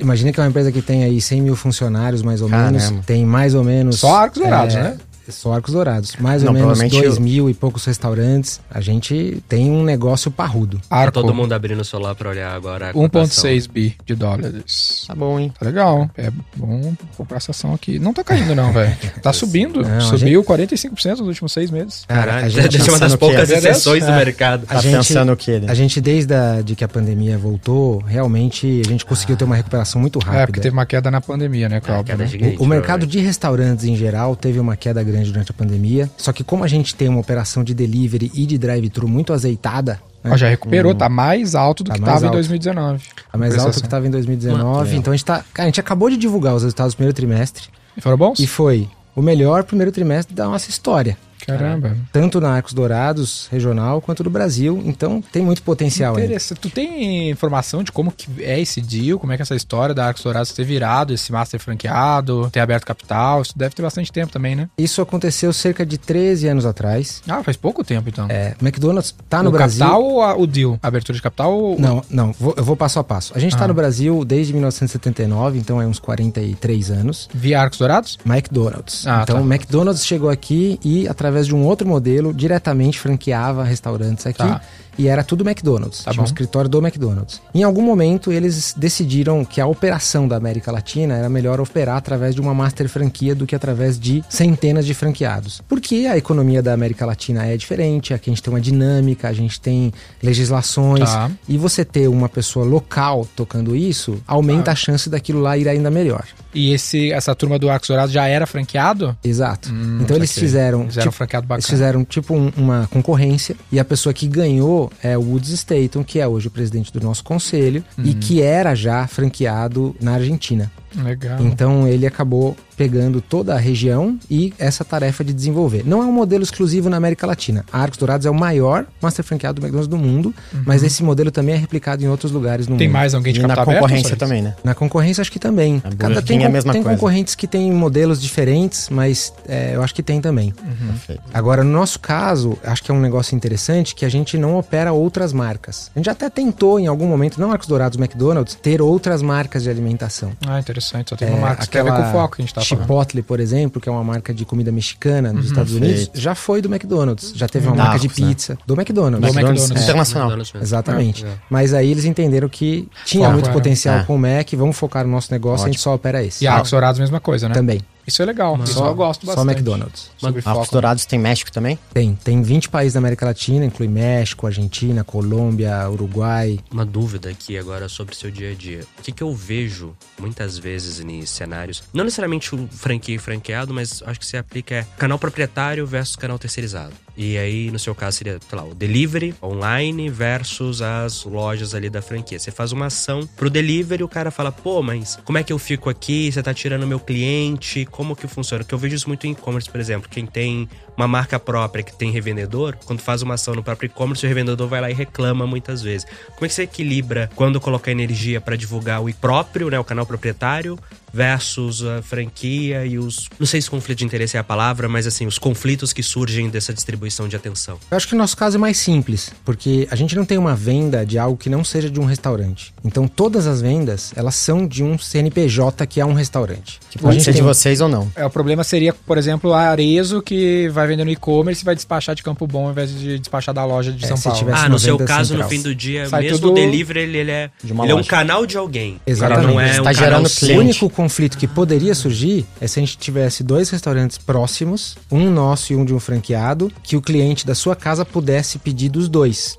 S4: Imagina que é uma empresa que tem aí 100 mil funcionários, mais ou
S3: Caramba.
S4: menos. Tem mais ou menos...
S1: Só Arcos Dourados, né?
S4: Só Arcos Dourados. Mais
S3: Não,
S4: ou menos 2
S3: eu-
S4: mil e poucos restaurantes. A gente tem um negócio parrudo.
S2: Tá
S1: Arco,
S2: todo mundo abrindo o celular pra olhar agora a cotação.
S1: 1.6 bi de dólares.
S3: Tá bom, hein?
S1: Tá legal. É bom comprar essa ação aqui. Não tá caindo não, velho. Tá subindo.
S4: Não,
S1: Subiu 45% nos últimos seis meses.
S2: Caralho,
S4: gente
S2: ser uma das poucas
S3: é-
S2: exceções do mercado.
S4: A
S3: Tá
S4: gente-
S3: pensando o quê? né?
S4: A gente, desde a, de que a pandemia voltou, realmente a gente conseguiu ter uma recuperação muito rápida.
S1: É, porque teve uma queda na pandemia, né,
S2: Ah,
S1: Cláudio? né?
S4: O, o mercado de restaurantes em geral teve uma queda grande durante a pandemia. Só que como a gente tem uma operação de delivery e de drive-thru muito azeitada, né?
S1: Ó, já recuperou, tá mais alto do
S4: Tá
S1: que
S4: mais
S1: tava em
S4: alto.
S1: 2019.
S4: a mais
S1: Compensação.
S4: alta que estava em 2019.
S3: É.
S4: Então a gente tá. Cara, a gente acabou de divulgar os resultados do primeiro trimestre
S1: E foram bons?
S4: e foi o melhor primeiro trimestre da nossa história.
S1: Caramba.
S4: Tanto na Arcos Dourados, regional, quanto do Brasil. Então tem muito potencial ainda.
S1: Interessante. Tu tem informação de como que é esse deal? Como é que é essa história da Arcos Dourados ter virado esse master franqueado, ter aberto capital? Isso deve ter bastante tempo também, né?
S4: Isso aconteceu cerca de 13 anos atrás.
S1: Ah, faz pouco tempo então.
S4: É, McDonald's tá no
S1: o
S4: Brasil.
S1: capital ou a- o deal? A abertura de capital ou...
S4: Não, não, vou- eu vou passo a passo. A gente tá
S1: Ah.
S4: no Brasil desde 1979, então é uns 43 anos.
S1: Via Arcos Dourados?
S4: McDonald's.
S1: Ah,
S4: então
S1: tá.
S4: o McDonald's chegou aqui e, através de um outro modelo, diretamente franqueava restaurantes aqui.
S1: Tá.
S4: E era tudo McDonald's.
S1: Tá
S4: Tinha um
S1: bom.
S4: escritório do McDonald's. Em algum momento, eles decidiram que a operação da América Latina era melhor operar através de uma master franquia do que através de centenas de franqueados. Porque a economia da América Latina é diferente, aqui a gente tem uma dinâmica, a gente tem legislações.
S1: Tá.
S4: E você ter uma pessoa local tocando isso, aumenta
S1: Ah.
S4: a chance daquilo lá ir ainda melhor.
S1: E esse, essa turma do Arcos Dourados já era franqueado?
S4: Exato.
S1: Hum,
S4: então eles fizeram.
S1: Fizeram um
S4: tipo,
S1: franqueado bacana.
S4: eles fizeram tipo um- uma concorrência e a pessoa que ganhou é o Woods Staton, que é hoje o presidente do nosso conselho
S1: Uhum.
S4: e que era já franqueado na Argentina.
S1: Legal.
S4: Então ele acabou pegando toda a região e essa tarefa de desenvolver. Não é um modelo exclusivo na América Latina. A Arcos Dourados é o maior master franqueado do McDonald's do mundo, mas esse modelo também é replicado em outros lugares no
S1: Uhum. Tem
S4: mundo.
S1: mais alguém de
S3: E na
S1: aberto?
S3: concorrência
S1: Solis?
S3: também, né?
S4: Na concorrência, acho que também.
S3: A
S4: Cada, tem
S3: é a mesma
S4: tem
S3: coisa.
S4: concorrentes que têm modelos diferentes, mas é, eu acho que tem também.
S3: Perfeito.
S4: Agora, no nosso caso, acho que é um negócio interessante que a gente não opera outras marcas. A gente até tentou, em algum momento, não Arcos Dourados, McDonald's, ter outras marcas de alimentação.
S1: Ah, interessante. Só tem
S4: É,
S1: uma marca que tem a ver com o foco que a gente tá falando.
S4: Chipotle, por exemplo, que é uma marca de comida mexicana nos Estados
S3: Perfeito.
S4: Unidos, já foi do McDonald's. Já teve uma
S3: Da
S4: marca de
S3: Arcos, né?
S4: pizza do McDonald's.
S1: Do McDonald's.
S4: É,
S3: Internacional.
S2: McDonald's mesmo.
S4: Exatamente.
S2: É, é.
S4: Mas aí eles entenderam que tinha
S1: Foco,
S4: muito
S1: é.
S4: potencial
S3: É.
S4: com o Mac, vamos focar no nosso negócio, a gente só opera esse.
S1: E a Arcos Dourados, mesma coisa, né?
S4: Também.
S1: Isso é legal. Isso
S4: Só-
S1: eu gosto
S4: só
S1: bastante.
S4: McDonald's.
S1: Sobre
S3: Arcos
S1: foco.
S3: Dourados tem México também?
S4: Tem. Tem 20 países da América Latina, inclui México, Argentina, Colômbia, Uruguai.
S2: Uma dúvida aqui agora sobre o seu dia a dia. O que, que eu vejo muitas vezes em cenários, não necessariamente o franquia e franqueado, mas acho que se aplica é canal proprietário versus canal terceirizado. E aí, no seu caso, seria, sei lá, o delivery online versus as lojas ali da franquia. Você faz uma ação pro delivery, o cara fala, pô, mas como é que eu fico aqui? Você tá tirando meu cliente? Como que funciona? Porque eu vejo isso muito em e-commerce, por exemplo. Quem tem uma marca própria que tem revendedor, quando faz uma ação no próprio e-commerce, o revendedor vai lá e reclama muitas vezes. Como é que você equilibra quando colocar energia para divulgar o próprio, né, o canal proprietário, versus a franquia e os. Não sei se conflito de interesse é a palavra, mas assim, os conflitos que surgem dessa distribuição de atenção.
S4: Eu acho que o nosso caso é mais simples, porque a gente não tem uma venda de algo que não seja de um restaurante. Então todas as vendas, elas são de um CNPJ que é um restaurante.
S3: Que pode
S4: gente
S3: ser de
S4: tem-
S3: vocês ou não.
S1: É, o problema seria, por exemplo, a Arezo que vai vender no e-commerce e vai despachar de Campo Bom ao invés de despachar da loja de
S4: É,
S1: São
S4: se
S1: Paulo.
S2: Ah, no seu caso,
S4: central.
S2: no fim do dia,
S1: Sai
S2: mesmo o delivery, ele, ele é, ele é um canal de alguém.
S4: Exatamente.
S2: Ele não é
S3: Está
S2: um
S3: gerando.
S4: O único conflito que poderia surgir é se a gente tivesse dois restaurantes próximos, um nosso e um de um franqueado, que o cliente da sua casa pudesse pedir dos dois.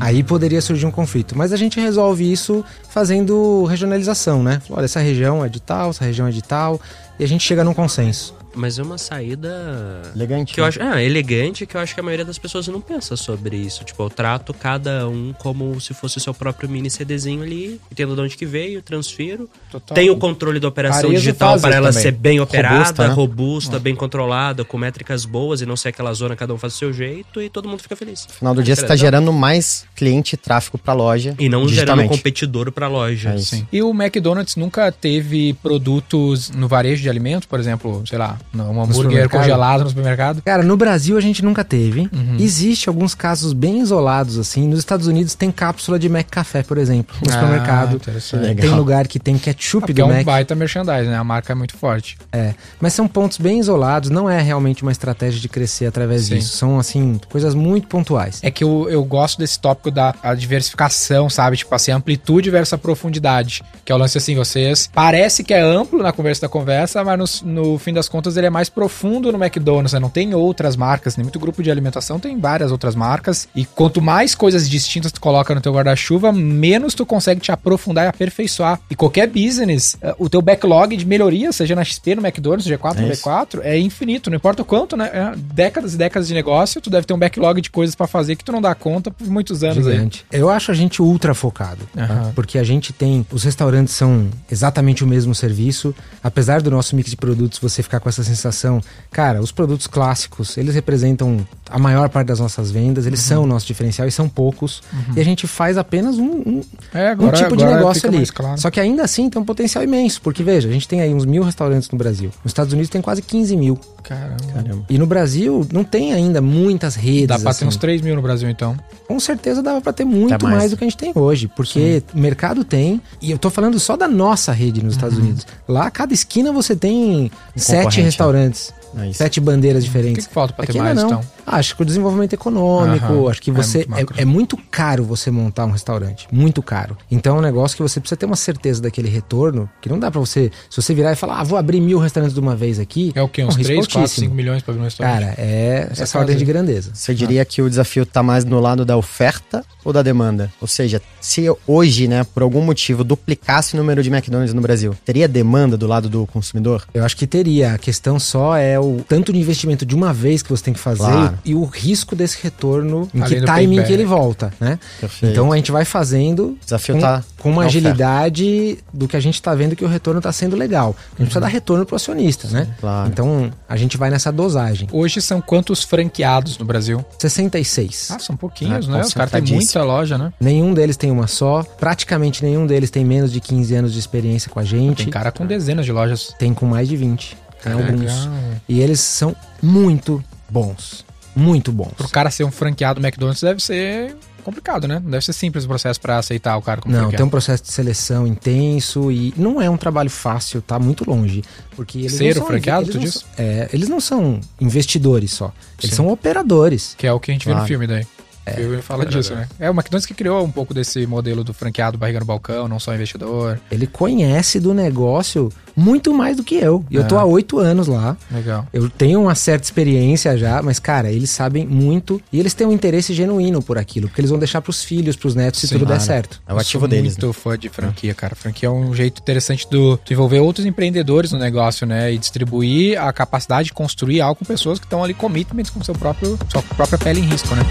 S4: Aí poderia surgir um conflito. Mas a gente resolve isso fazendo regionalização, né? Olha, essa região é de tal, essa região é de tal, e a gente chega num consenso.
S2: Mas é uma saída...
S3: Elegante.
S2: Que eu
S3: né?
S2: acho, é, elegante, que eu acho que a maioria das pessoas não pensa sobre isso. Tipo, eu trato cada um como se fosse o seu próprio mini CDzinho ali, entendo de onde que veio, transfiro.
S1: Total.
S2: Tenho o controle da operação digital para ela
S1: também.
S2: ser bem operada,
S3: Robusta,
S2: robusta,
S3: né?
S2: bem controlada, com métricas boas e não ser aquela zona cada um faz o seu jeito e todo mundo fica feliz.
S3: No final do dia, você está gerando mais cliente e tráfego para a loja.
S2: E não gerando um competidor para loja.
S3: É isso.
S1: Sim. E o McDonald's nunca teve produtos no varejo de alimentos, por exemplo, sei lá, um hambúrguer congelado no supermercado?
S4: Cara, no Brasil a gente nunca teve.
S1: Uhum.
S4: Existe alguns casos bem isolados, assim. Nos Estados Unidos tem cápsula de Mac Café, por exemplo, no
S1: Ah,
S4: supermercado.
S3: Que legal.
S4: Tem lugar que tem ketchup
S1: Porque
S4: do
S1: é um
S4: Mac.
S1: baita merchandising, né? A marca é muito forte.
S4: É, mas são pontos bem isolados, não é realmente uma estratégia de crescer através
S1: Sim.
S4: disso. São, assim, coisas muito pontuais.
S1: É que eu, eu gosto desse tópico da diversificação, sabe? Tipo assim, amplitude versus a profundidade. Que é o lance assim, vocês. Parece que é amplo na conversa da conversa, mas no, no fim das contas ele é mais profundo no McDonald's, né? Não tem outras marcas, tem muito grupo de alimentação, tem várias outras marcas. E quanto mais coisas distintas tu coloca no teu guarda-chuva, menos tu consegue te aprofundar e aperfeiçoar. E qualquer business, eh, o teu backlog de melhoria, seja na XP, no McDonald's, no G4,
S3: É
S1: no
S3: isso.
S1: B4, é infinito, não importa o quanto, né? É décadas e décadas de negócio, tu deve ter um backlog de coisas pra fazer que tu não dá conta por muitos anos aí.
S4: Gigante. Eu acho a gente ultra focado, tá?
S1: Aham.
S4: porque a gente tem. Os restaurantes são exatamente o mesmo serviço. Apesar do nosso mix de produtos, você ficar com essa sensação, cara, os produtos clássicos, eles representam a maior parte das nossas vendas, eles
S1: Uhum.
S4: são o nosso diferencial e são poucos. E a gente faz apenas um, um-
S1: É,
S4: um tipo de
S1: agora
S4: negócio ali.
S1: claro.
S4: Só que ainda assim tem um potencial imenso, porque veja, a gente tem aí uns mil restaurantes no Brasil. Nos Estados Unidos tem quase 15 mil.
S1: Caramba.
S3: Caramba.
S4: E no Brasil não tem ainda muitas redes.
S1: Dá pra
S4: assim.
S1: ter uns 3 mil no Brasil, então.
S4: Com certeza dava pra ter muito mais.
S3: mais.
S4: do que a gente tem hoje, porque o mercado tem, e eu tô falando só da nossa rede nos Estados
S1: Uhum.
S4: Unidos. Lá, cada esquina você tem sete
S3: concorrente,
S4: restaurantes,
S3: É
S4: sete bandeiras
S1: O que,
S4: diferentes.
S1: que falta pra ter
S4: Aqui
S1: mais,
S4: não.
S1: então?
S4: Ah, acho que o desenvolvimento econômico,
S1: Aham.
S4: acho que
S1: É
S4: você.
S1: muito
S4: É, é muito caro você montar um restaurante. Muito caro. Então é um negócio que você precisa ter uma certeza daquele retorno, que não dá pra você. Se você virar e falar, ah, vou abrir mil restaurantes de uma vez aqui.
S1: É o quê?
S4: um
S1: Uns
S4: risco
S1: 3, 4,
S4: altíssimo.
S1: 5 milhões pra abrir um restaurante?
S4: Cara, é
S1: Essa
S4: essa ordem de
S1: aí.
S4: grandeza.
S3: Você diria que o desafio está mais no lado da oferta ou da demanda? Ou seja, se hoje, né, por algum motivo, duplicasse o número de McDonald's no Brasil, teria demanda do lado do consumidor?
S4: Eu acho que teria. A questão só é o tanto de investimento de uma vez que você tem que fazer
S3: Claro.
S4: E o risco desse retorno, em
S1: Além
S4: que timing
S1: payback.
S4: que ele volta, né?
S3: Perfeito.
S4: Então a gente vai fazendo
S3: O desafio
S4: com,
S3: tá
S4: com uma agilidade do que a gente tá vendo que o retorno tá sendo legal. A gente precisa dar retorno pro acionista, né?
S3: claro.
S4: Então a gente vai nessa dosagem.
S1: Hoje são quantos franqueados no Brasil?
S4: 66.
S1: Ah, são pouquinhos,
S3: Ah,
S1: né? Os caras têm muita loja, né?
S4: Nenhum deles tem uma só. Praticamente nenhum deles tem menos de 15 anos de experiência com a gente.
S1: Tem cara com dezenas de lojas.
S4: Tem com mais de 20. Tem alguns.
S1: Legal.
S4: E eles são muito bons. Muito bons.
S1: Pro cara ser um franqueado do McDonald's deve ser complicado, né? Não deve ser simples o processo pra aceitar o cara como
S4: Não,
S1: franqueado.
S4: tem um processo de seleção intenso e não é um trabalho fácil, tá muito longe. Porque eles
S1: Ser
S4: não
S1: o
S4: são,
S1: franqueado,
S4: eles
S1: tu diz?
S4: são- é, eles não são investidores só. Eles
S1: Sim.
S4: são operadores.
S1: Que é o que a gente vê no
S3: Claro.
S1: filme daí. O filme fala disso, né? É o McDonald's que criou um pouco desse modelo do franqueado barriga no balcão, não só investidor.
S4: Ele conhece do negócio muito mais do que eu. E eu tô
S1: É.
S4: há oito anos lá.
S1: Legal.
S4: Eu tenho uma certa experiência já, mas, cara, eles sabem muito e eles têm um interesse genuíno por aquilo, porque eles vão deixar pros filhos, pros netos, se
S1: Sim,
S4: tudo der
S3: claro.
S4: certo.
S3: É o
S1: Eu
S3: ativo
S1: sou
S3: deles.
S1: muito fã de franquia, cara. Franquia é um jeito interessante do tu envolver outros empreendedores no negócio, né? E distribuir a capacidade de construir algo com pessoas que estão ali commitments com seu próprio, sua própria pele em risco, né?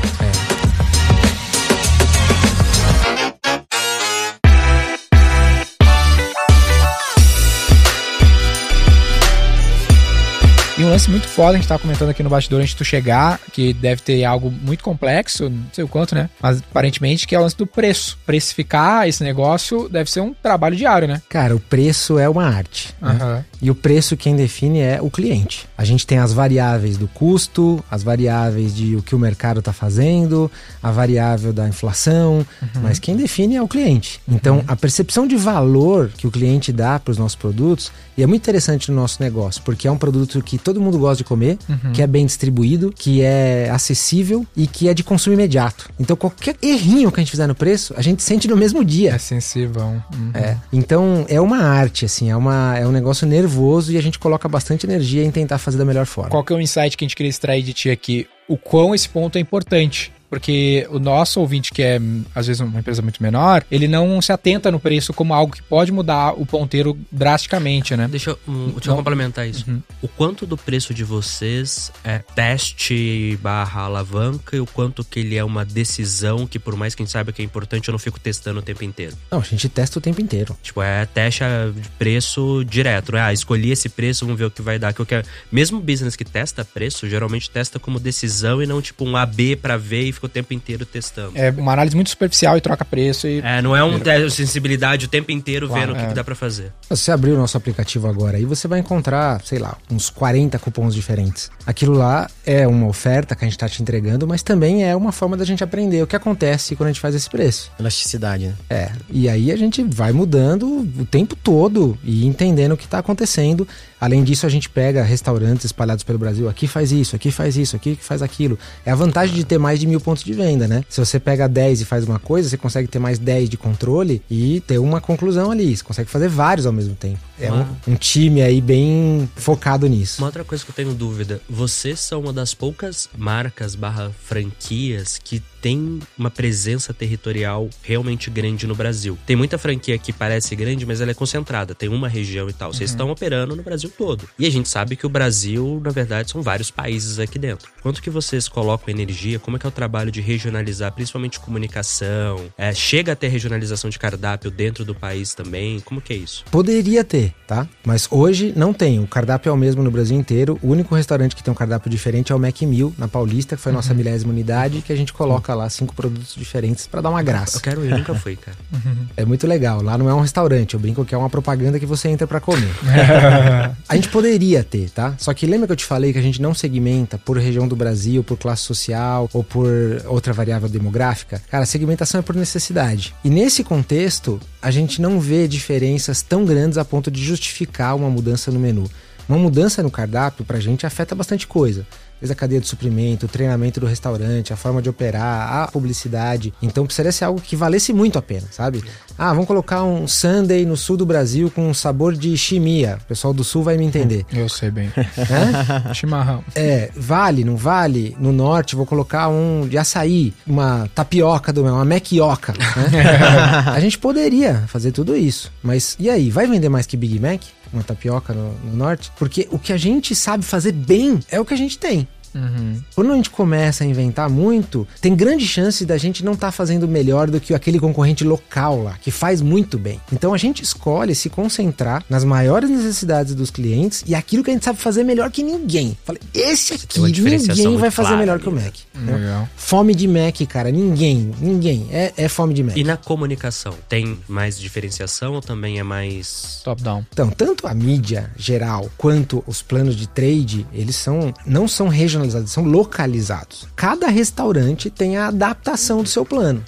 S1: E lance muito foda, a gente tava comentando aqui no bastidor antes de tu chegar, que deve ter algo muito complexo, não sei o quanto, né? Mas aparentemente que é o lance do preço. Precificar esse negócio deve ser um trabalho diário, né?
S4: Cara, o preço é uma arte. né? E o preço quem define é o cliente. A gente tem as variáveis do custo, as variáveis de o que o mercado está fazendo, a variável da inflação, mas quem define é o cliente. Então, a percepção de valor que o cliente dá para os nossos produtos, e é muito interessante no nosso negócio, porque é um produto que todo mundo gosta de comer, que é bem distribuído, que é acessível e que é de consumo imediato. Então, qualquer errinho que a gente fizer no preço, a gente sente no mesmo dia.
S1: É sensível. Uhum.
S4: É. Então é uma arte, assim, é, uma, é um negócio nervoso e a gente coloca bastante energia em tentar fazer da melhor forma.
S1: Qual que é o insight que a gente queria extrair de ti aqui? O quão esse ponto é importante. Porque o nosso ouvinte, que é às vezes uma empresa muito menor, ele não se atenta no preço como algo que pode mudar o ponteiro drasticamente, né?
S2: Deixa eu, um, deixa eu complementar isso.
S1: Uhum.
S2: O quanto do preço de vocês é teste barra alavanca e o quanto que ele é uma decisão que por mais que a gente saiba que é importante, eu não fico testando o tempo inteiro.
S4: Não, a gente testa o tempo inteiro.
S2: Tipo, é teste de preço direto. né? Ah, escolhi esse preço, vamos ver o que vai dar. Que eu quero... Mesmo business que testa preço, geralmente testa como decisão e não tipo um AB pra ver e fica o tempo inteiro testando.
S1: É uma análise muito superficial e troca preço e
S2: É, não é um teste de sensibilidade o tempo inteiro
S1: Claro,
S2: vendo o que,
S1: é.
S2: que dá pra fazer.
S4: Se você abrir o nosso aplicativo agora aí, você vai encontrar, sei lá, uns 40 cupons diferentes. Aquilo lá é uma oferta que a gente está te entregando, mas também é uma forma da gente aprender o que acontece quando a gente faz esse preço.
S3: Elasticidade, né?
S4: É, e aí a gente vai mudando o tempo todo e entendendo o que está acontecendo. Além disso, a gente pega restaurantes espalhados pelo Brasil. Aqui faz isso, aqui faz isso, aqui faz aquilo. É a vantagem de ter mais de mil pontos de venda, né? Se você pega 10 e faz uma coisa, você consegue ter mais 10 de controle e ter uma conclusão ali. Você consegue fazer vários ao mesmo tempo. É um, um time aí bem focado nisso.
S2: Uma outra coisa que eu tenho dúvida: vocês são uma das poucas marcas barra franquias que tem uma presença territorial realmente grande no Brasil. Tem muita franquia que parece grande, mas ela é concentrada, tem uma região e tal. Vocês estão operando no Brasil todo. E a gente sabe que o Brasil, na verdade, são vários países aqui dentro. Quanto que vocês colocam energia? Como é que é o trabalho de regionalizar, principalmente comunicação? É, chega a ter regionalização de cardápio dentro do país também? Como que é isso?
S4: Poderia ter, tá? Mas hoje não tem. O cardápio é o mesmo no Brasil inteiro. O único restaurante que tem um cardápio diferente é o Mac Mill, na Paulista, que foi a nossa milésima unidade, que a gente coloca lá cinco produtos diferentes pra dar uma
S2: Eu
S4: graça.
S2: quero ir, nunca fui, cara.
S4: É muito legal. Lá não é um restaurante, eu brinco que é uma propaganda que você entra pra comer. a gente poderia ter, tá? Só que lembra que eu te falei que a gente não segmenta por região do Brasil, por classe social ou por outra variável demográfica? Cara, a segmentação é por necessidade. E nesse contexto, a gente não vê diferenças tão grandes a ponto de justificar uma mudança no menu. Uma mudança no cardápio pra gente afeta bastante coisa. Desde a cadeia de suprimento, o treinamento do restaurante, a forma de operar, a publicidade. Então precisaria ser algo que valesse muito a pena, sabe? Ah, vamos colocar um Sunday no sul do Brasil com um sabor de chimia. O pessoal do sul vai me entender.
S1: eu sei bem. Chimarrão.
S4: É, vale, não vale? No norte vou colocar um de açaí, uma tapioca do meu, uma mequioca. Né? a gente poderia fazer tudo isso, mas e aí? Vai vender mais que Big Mac? Uma tapioca no, no norte? Porque o que a gente sabe fazer bem é o que a gente tem. Quando a gente começa a inventar muito, tem grande chance da gente não estar fazendo melhor do que aquele concorrente local lá, que faz muito bem. Então a gente escolhe se concentrar nas maiores necessidades dos clientes e aquilo que a gente sabe fazer melhor que ninguém. Falei, esse aqui ninguém vai fazer
S2: clara
S4: melhor que o
S2: né?
S4: Mac. né?
S1: Legal.
S4: Fome de Mac, cara, ninguém, ninguém. É, é fome de Mac.
S2: E na comunicação, tem mais diferenciação ou também é mais.
S1: Top down.
S4: Então, tanto a mídia geral quanto os planos de trade, eles são não são regionalizados, são localizados. Cada restaurante tem a adaptação do seu plano.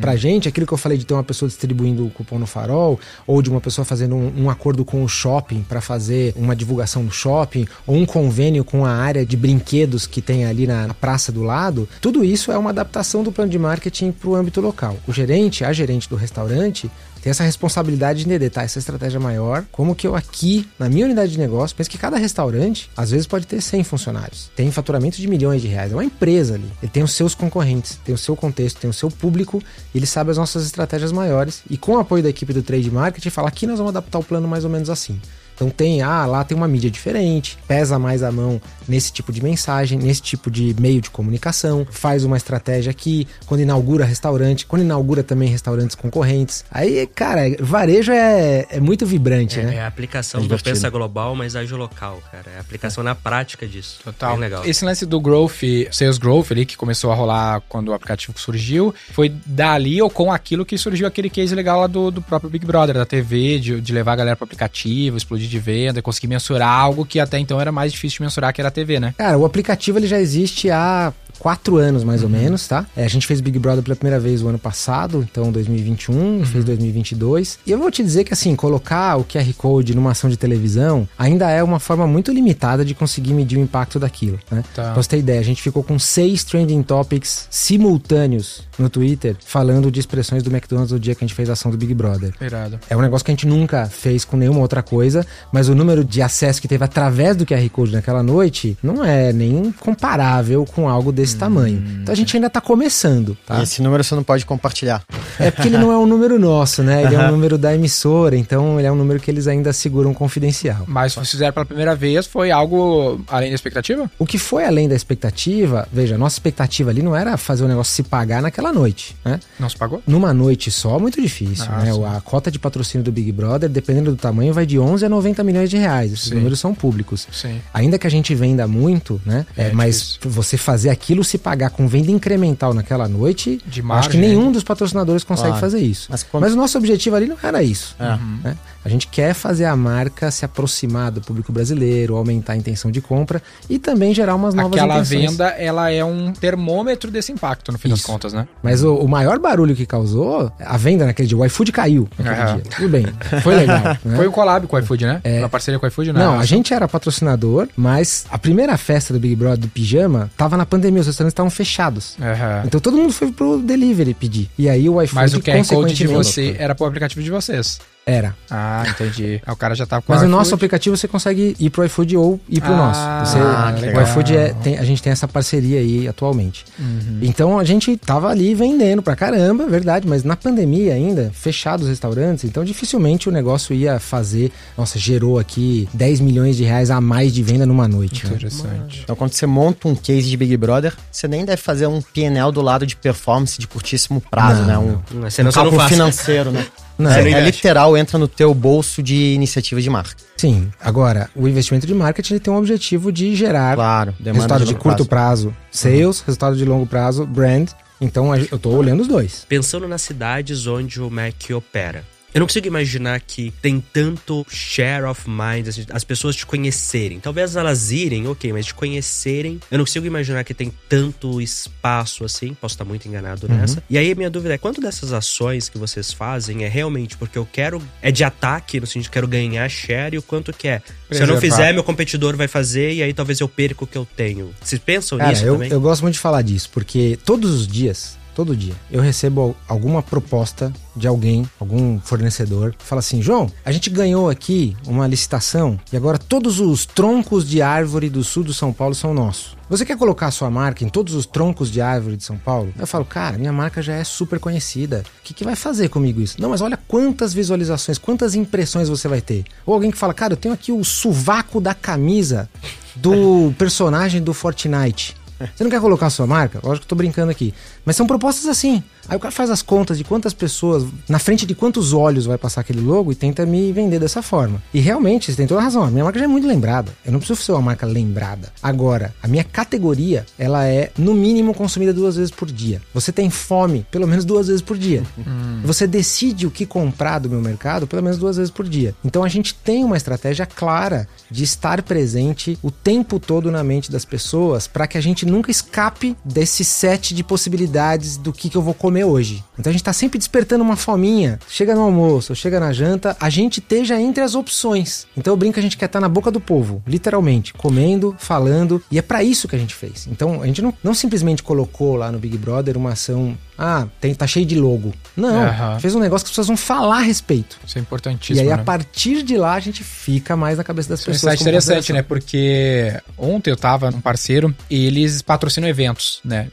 S4: Pra gente, aquilo que eu falei de ter uma pessoa distribuindo o cupom no farol, ou de uma pessoa fazendo um, um acordo com o shopping para fazer uma divulgação no shopping, ou um convênio com a área de brinquedos que tem ali na, na praça do lado, tudo isso é uma adaptação do plano de marketing para o âmbito local. O gerente, a gerente do restaurante, tem essa responsabilidade de detalhar essa estratégia maior, como que eu aqui, na minha unidade de negócio, penso que cada restaurante, às vezes pode ter 100 funcionários, tem faturamento de milhões de reais, é uma empresa ali, ele tem os seus concorrentes, tem o seu contexto, tem o seu público, ele sabe as nossas estratégias maiores, e com o apoio da equipe do Trade Marketing, fala aqui nós vamos adaptar o plano mais ou menos assim. Então tem, ah, lá tem uma mídia diferente, pesa mais a mão nesse tipo de mensagem, nesse tipo de meio de comunicação, faz uma estratégia aqui, quando inaugura restaurante, quando inaugura também restaurantes concorrentes. Aí, cara, varejo é, é muito vibrante,
S2: É,
S4: né?
S2: é a aplicação
S4: É
S2: do pensa global, mas age local, cara. É a aplicação na prática disso.
S1: Total.
S2: Bem legal.
S1: Esse lance do growth, sales growth ali, que começou a rolar quando o aplicativo surgiu, foi dali ou com aquilo que surgiu aquele case legal lá do, do próprio Big Brother, da TV, de, de levar a galera pro aplicativo, explodir de venda, conseguir mensurar algo que até então era mais difícil de mensurar, que era a TV, né?
S4: Cara, o aplicativo ele já existe há quatro anos mais ou menos, tá? É, a gente fez Big Brother pela primeira vez o ano passado, então 2021, fez 2022. E eu vou te dizer que assim, colocar o QR Code numa ação de televisão ainda é uma forma muito limitada de conseguir medir o impacto daquilo, né?
S1: Tá.
S4: Pra você ter ideia, a gente ficou com seis trending topics simultâneos no Twitter falando de expressões do McDonald's no dia que a gente fez a ação do Big Brother.
S1: Irado.
S4: É um negócio que a gente nunca fez com nenhuma outra coisa, mas o número de acesso que teve através do QR Code naquela noite não é nem comparável com algo desse tamanho. Então a gente ainda tá começando, tá?
S3: Esse número você não pode compartilhar.
S4: É porque ele não é um número nosso, né? Ele é um número da emissora, então ele é um número que eles ainda seguram confidencial.
S1: Mas se fizeram pela primeira vez, foi algo além da expectativa?
S4: O que foi além da expectativa, veja, a nossa expectativa ali não era fazer o negócio se pagar naquela noite, né?
S1: Não se pagou?
S4: Numa noite só, muito difícil,
S1: Ah,
S4: né?
S1: sim.
S4: A cota de patrocínio do Big Brother, dependendo do tamanho, vai de 11 a 90 milhões de reais. Esses
S1: Sim.
S4: números são públicos.
S1: Sim.
S4: Ainda que a gente venda muito, né?
S1: É
S4: É, mas
S1: difícil.
S4: você fazer aquilo se pagar com venda incremental naquela noite, eu acho
S1: margem,
S4: que nenhum
S1: né?
S4: dos patrocinadores consegue
S3: Claro.
S4: fazer isso.
S3: Mas
S4: Mas,
S3: quando-
S4: o nosso objetivo ali não era isso.
S3: É.
S4: né? A gente quer fazer a marca se aproximar do público brasileiro, aumentar a intenção de compra e também gerar umas novas
S1: Aquela
S4: intenções.
S1: venda, ela é um termômetro desse impacto, no fim das
S4: Isso.
S1: contas, né?
S4: Mas o, o maior barulho que causou, a venda naquele dia, o iFood caiu naquele
S1: Aham.
S4: dia. Tudo bem, foi legal. né?
S1: Foi o collab com o iFood, né? Uma parceria com o iFood, né?
S4: Não, a gente era patrocinador, mas a primeira festa do Big Brother do pijama tava na pandemia, os restaurantes estavam fechados.
S1: Aham.
S4: Então todo mundo foi pro delivery pedir. E aí o iFood
S1: Mas o QR Code de você era pro aplicativo de vocês.
S4: Era.
S1: Ah, entendi. Aí o cara já tava com
S4: Mas
S1: o
S4: no nosso aplicativo você consegue ir pro iFood ou ir pro
S1: Ah,
S4: nosso. Você-
S1: ah, que
S4: o
S1: legal.
S4: iFood é, tem- a gente tem essa parceria aí atualmente.
S1: Uhum.
S4: Então a gente tava ali vendendo pra caramba, é verdade, mas na pandemia ainda, fechados os restaurantes, então dificilmente o negócio ia fazer. Nossa, gerou aqui 10 milhões de reais a mais de venda numa noite. né?
S1: Interessante.
S3: Então, quando você monta um case de Big Brother, você nem deve fazer um PNL do lado de performance de curtíssimo prazo,
S4: Não,
S3: né? Um,
S2: Não,
S3: um
S2: você não
S3: cálculo
S2: faz.
S3: financeiro, né?
S4: Não,
S3: é, é
S2: mexe.
S3: literal, entra no teu bolso de iniciativa de marca.
S4: Sim. Agora, o investimento de marketing ele tem um objetivo de gerar
S3: Claro,
S4: resultado de
S3: longo
S4: curto
S3: prazo.
S4: prazo, sales, resultado de longo prazo, brand. Então eu tô olhando os dois.
S2: Pensando nas cidades onde o Mac opera. Eu não consigo imaginar que tem tanto share of mind, assim, as pessoas te conhecerem. Talvez elas irem, ok, mas te conhecerem. Eu não consigo imaginar que tem tanto espaço assim. Posso estar muito enganado nessa. E aí a minha dúvida é: quanto dessas ações que vocês fazem é realmente porque eu quero. É de ataque, no sentido de quero ganhar share, e o quanto que é? Se eu não fizer, meu competidor vai fazer, e aí talvez eu perca o que eu tenho. Vocês pensam
S4: Cara,
S2: nisso
S4: eu,
S2: também?
S4: eu gosto muito de falar disso, porque todos os dias, todo dia, eu recebo al- alguma proposta de alguém, algum fornecedor, que fala assim: João, a gente ganhou aqui uma licitação e agora todos os troncos de árvore do sul do São Paulo são nossos. Você quer colocar a sua marca em todos os troncos de árvore de São Paulo? Eu falo, cara, minha marca já é super conhecida. O que, que vai fazer comigo isso? Não, mas olha quantas visualizações, quantas impressões você vai ter. Ou alguém que fala, cara, eu tenho aqui o sovaco da camisa do personagem do Fortnite. Você não quer colocar a sua marca? Lógico que eu tô brincando aqui. Mas são propostas assim. Aí o cara faz as contas de quantas pessoas, na frente de quantos olhos vai passar aquele logo e tenta me vender dessa forma. E realmente, você tem toda a razão. A minha marca já é muito lembrada. Eu não preciso ser uma marca lembrada. Agora, a minha categoria, ela é, no mínimo, consumida duas vezes por dia. Você tem fome, pelo menos duas vezes por dia. Você decide o que comprar do meu mercado, pelo menos duas vezes por dia. Então a gente tem uma estratégia clara de estar presente o tempo todo na mente das pessoas para que a gente nunca escape desse set de possibilidades do que, que eu vou comer hoje. Então a gente tá sempre despertando uma fominha. Chega no almoço, chega na janta, a gente esteja entre as opções. Então eu brinco que a gente quer estar na boca do povo, literalmente, comendo, falando, e é para isso que a gente fez. Então a gente não, não simplesmente colocou lá no Big Brother uma ação, ah, tem, tá cheio de logo. Não,
S1: Aham.
S4: fez um negócio que as pessoas vão falar a respeito.
S1: Isso é
S4: E
S1: importantíssimo.
S4: aí,
S1: né?
S4: a partir de lá, a gente fica mais na cabeça das
S1: Isso é um
S4: pessoas.
S1: insight
S4: como
S1: interessante, né? Porque ontem eu tava num parceiro e eles patrocinam eventos, né?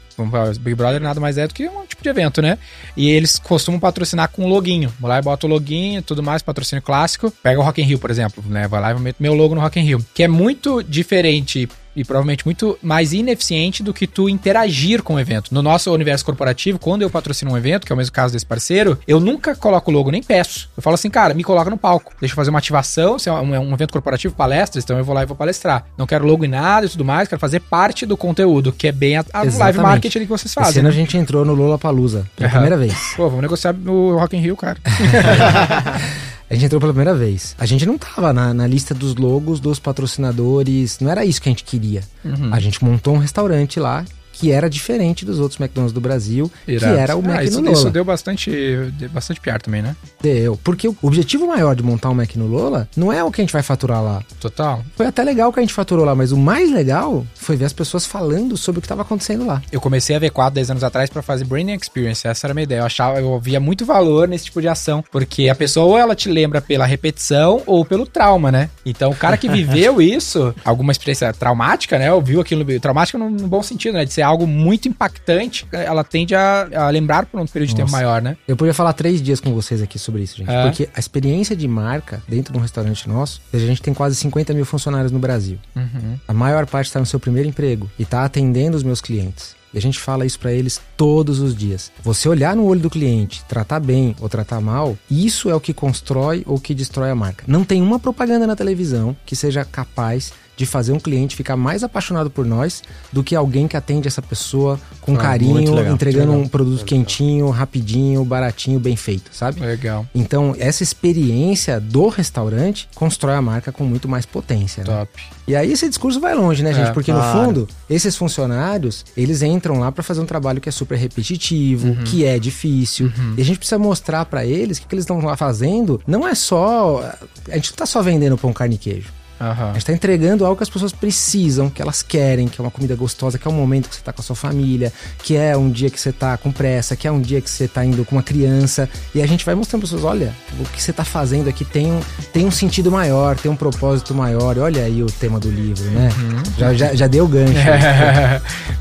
S1: Big Brother nada mais é do que um tipo de evento, né? E eles costumam patrocinar com loguinho. Vou lá e boto o loguinho e tudo mais, patrocínio clássico. Pega o Rock in Rio, por exemplo, né? Vai lá e meto meu logo no Rock in Rio. Que é muito diferente e provavelmente muito mais ineficiente do que tu interagir com o evento. No nosso universo corporativo, quando eu patrocino um evento, que é o mesmo caso desse parceiro, eu nunca coloco o logo, nem peço. Eu falo assim, cara, me coloca no palco. Deixa eu fazer uma ativação, se é um, é um evento corporativo, palestras, então eu vou lá e vou palestrar. Não quero logo em nada e tudo mais, quero fazer parte do conteúdo, que é bem a, a live marketing que vocês
S4: Esse
S1: fazem.
S4: ano a
S1: né?
S4: gente entrou no Lollapalooza pela
S1: Aham.
S4: primeira vez.
S1: Pô, vamos negociar o Rock in Rio, cara.
S4: A gente entrou pela primeira vez. A gente não tava na, na lista dos logos dos patrocinadores, não era isso que a gente queria.
S1: Uhum.
S4: A gente montou um restaurante lá que era diferente dos outros McDonald's do Brasil,
S1: Irado.
S4: que era o Mac
S1: ah, isso,
S4: no Lola.
S1: isso deu bastante, deu bastante piar também, né?
S4: Deu. Porque o objetivo maior de montar um Mac no Lola não é o que a gente vai faturar lá.
S1: Total.
S4: Foi até legal que a gente faturou lá, mas o mais legal foi ver as pessoas falando sobre o que estava acontecendo lá.
S1: Eu comecei a V4 10 anos atrás pra fazer Branding Experience, essa era a minha ideia. Eu achava, eu via muito valor nesse tipo de ação, porque a pessoa ou ela te lembra pela repetição ou pelo trauma, né? Então o cara que viveu isso, alguma experiência traumática, né? Ou viu aquilo, traumática no, no bom sentido, né? De ser algo muito impactante, ela tende a, a lembrar por um período de tempo
S4: Nossa.
S1: maior, né?
S4: Eu podia falar três dias com vocês aqui sobre isso, gente.
S1: É.
S4: Porque a experiência de marca dentro de um restaurante nosso, a gente tem quase 50 mil funcionários no Brasil.
S1: Uhum.
S4: A maior parte está no seu primeiro emprego e está atendendo os meus clientes. E a gente fala isso para eles todos os dias. Você olhar no olho do cliente, tratar bem ou tratar mal, isso é o que constrói ou que destrói a marca. Não tem uma propaganda na televisão que seja capaz de fazer um cliente ficar mais apaixonado por nós do que alguém que atende essa pessoa com
S3: Ah,
S4: carinho,
S3: legal,
S4: entregando
S1: legal.
S4: um produto quentinho, rapidinho, baratinho, bem feito, sabe?
S1: Legal.
S4: Então, essa experiência do restaurante constrói a marca com muito mais potência. né?
S1: Top.
S4: E aí esse discurso vai longe, né, gente?
S1: É,
S4: Porque
S3: claro.
S4: no fundo, esses funcionários, eles entram lá pra fazer um trabalho que é super repetitivo,
S1: Uhum.
S4: que é difícil. E a gente precisa mostrar pra eles que o que eles estão lá fazendo não é só. A gente não tá só vendendo pão, carne e queijo.
S1: Aham.
S4: A gente tá entregando algo que as pessoas precisam, que elas querem, que é uma comida gostosa, que é um momento que você tá com a sua família, que é um dia que você tá com pressa, que é um dia que você tá indo com uma criança. E a gente vai mostrando para pessoas, olha, o que você tá fazendo aqui tem um, tem um sentido maior, tem um propósito maior. E olha aí o tema do livro, né? Já, já, já deu gancho.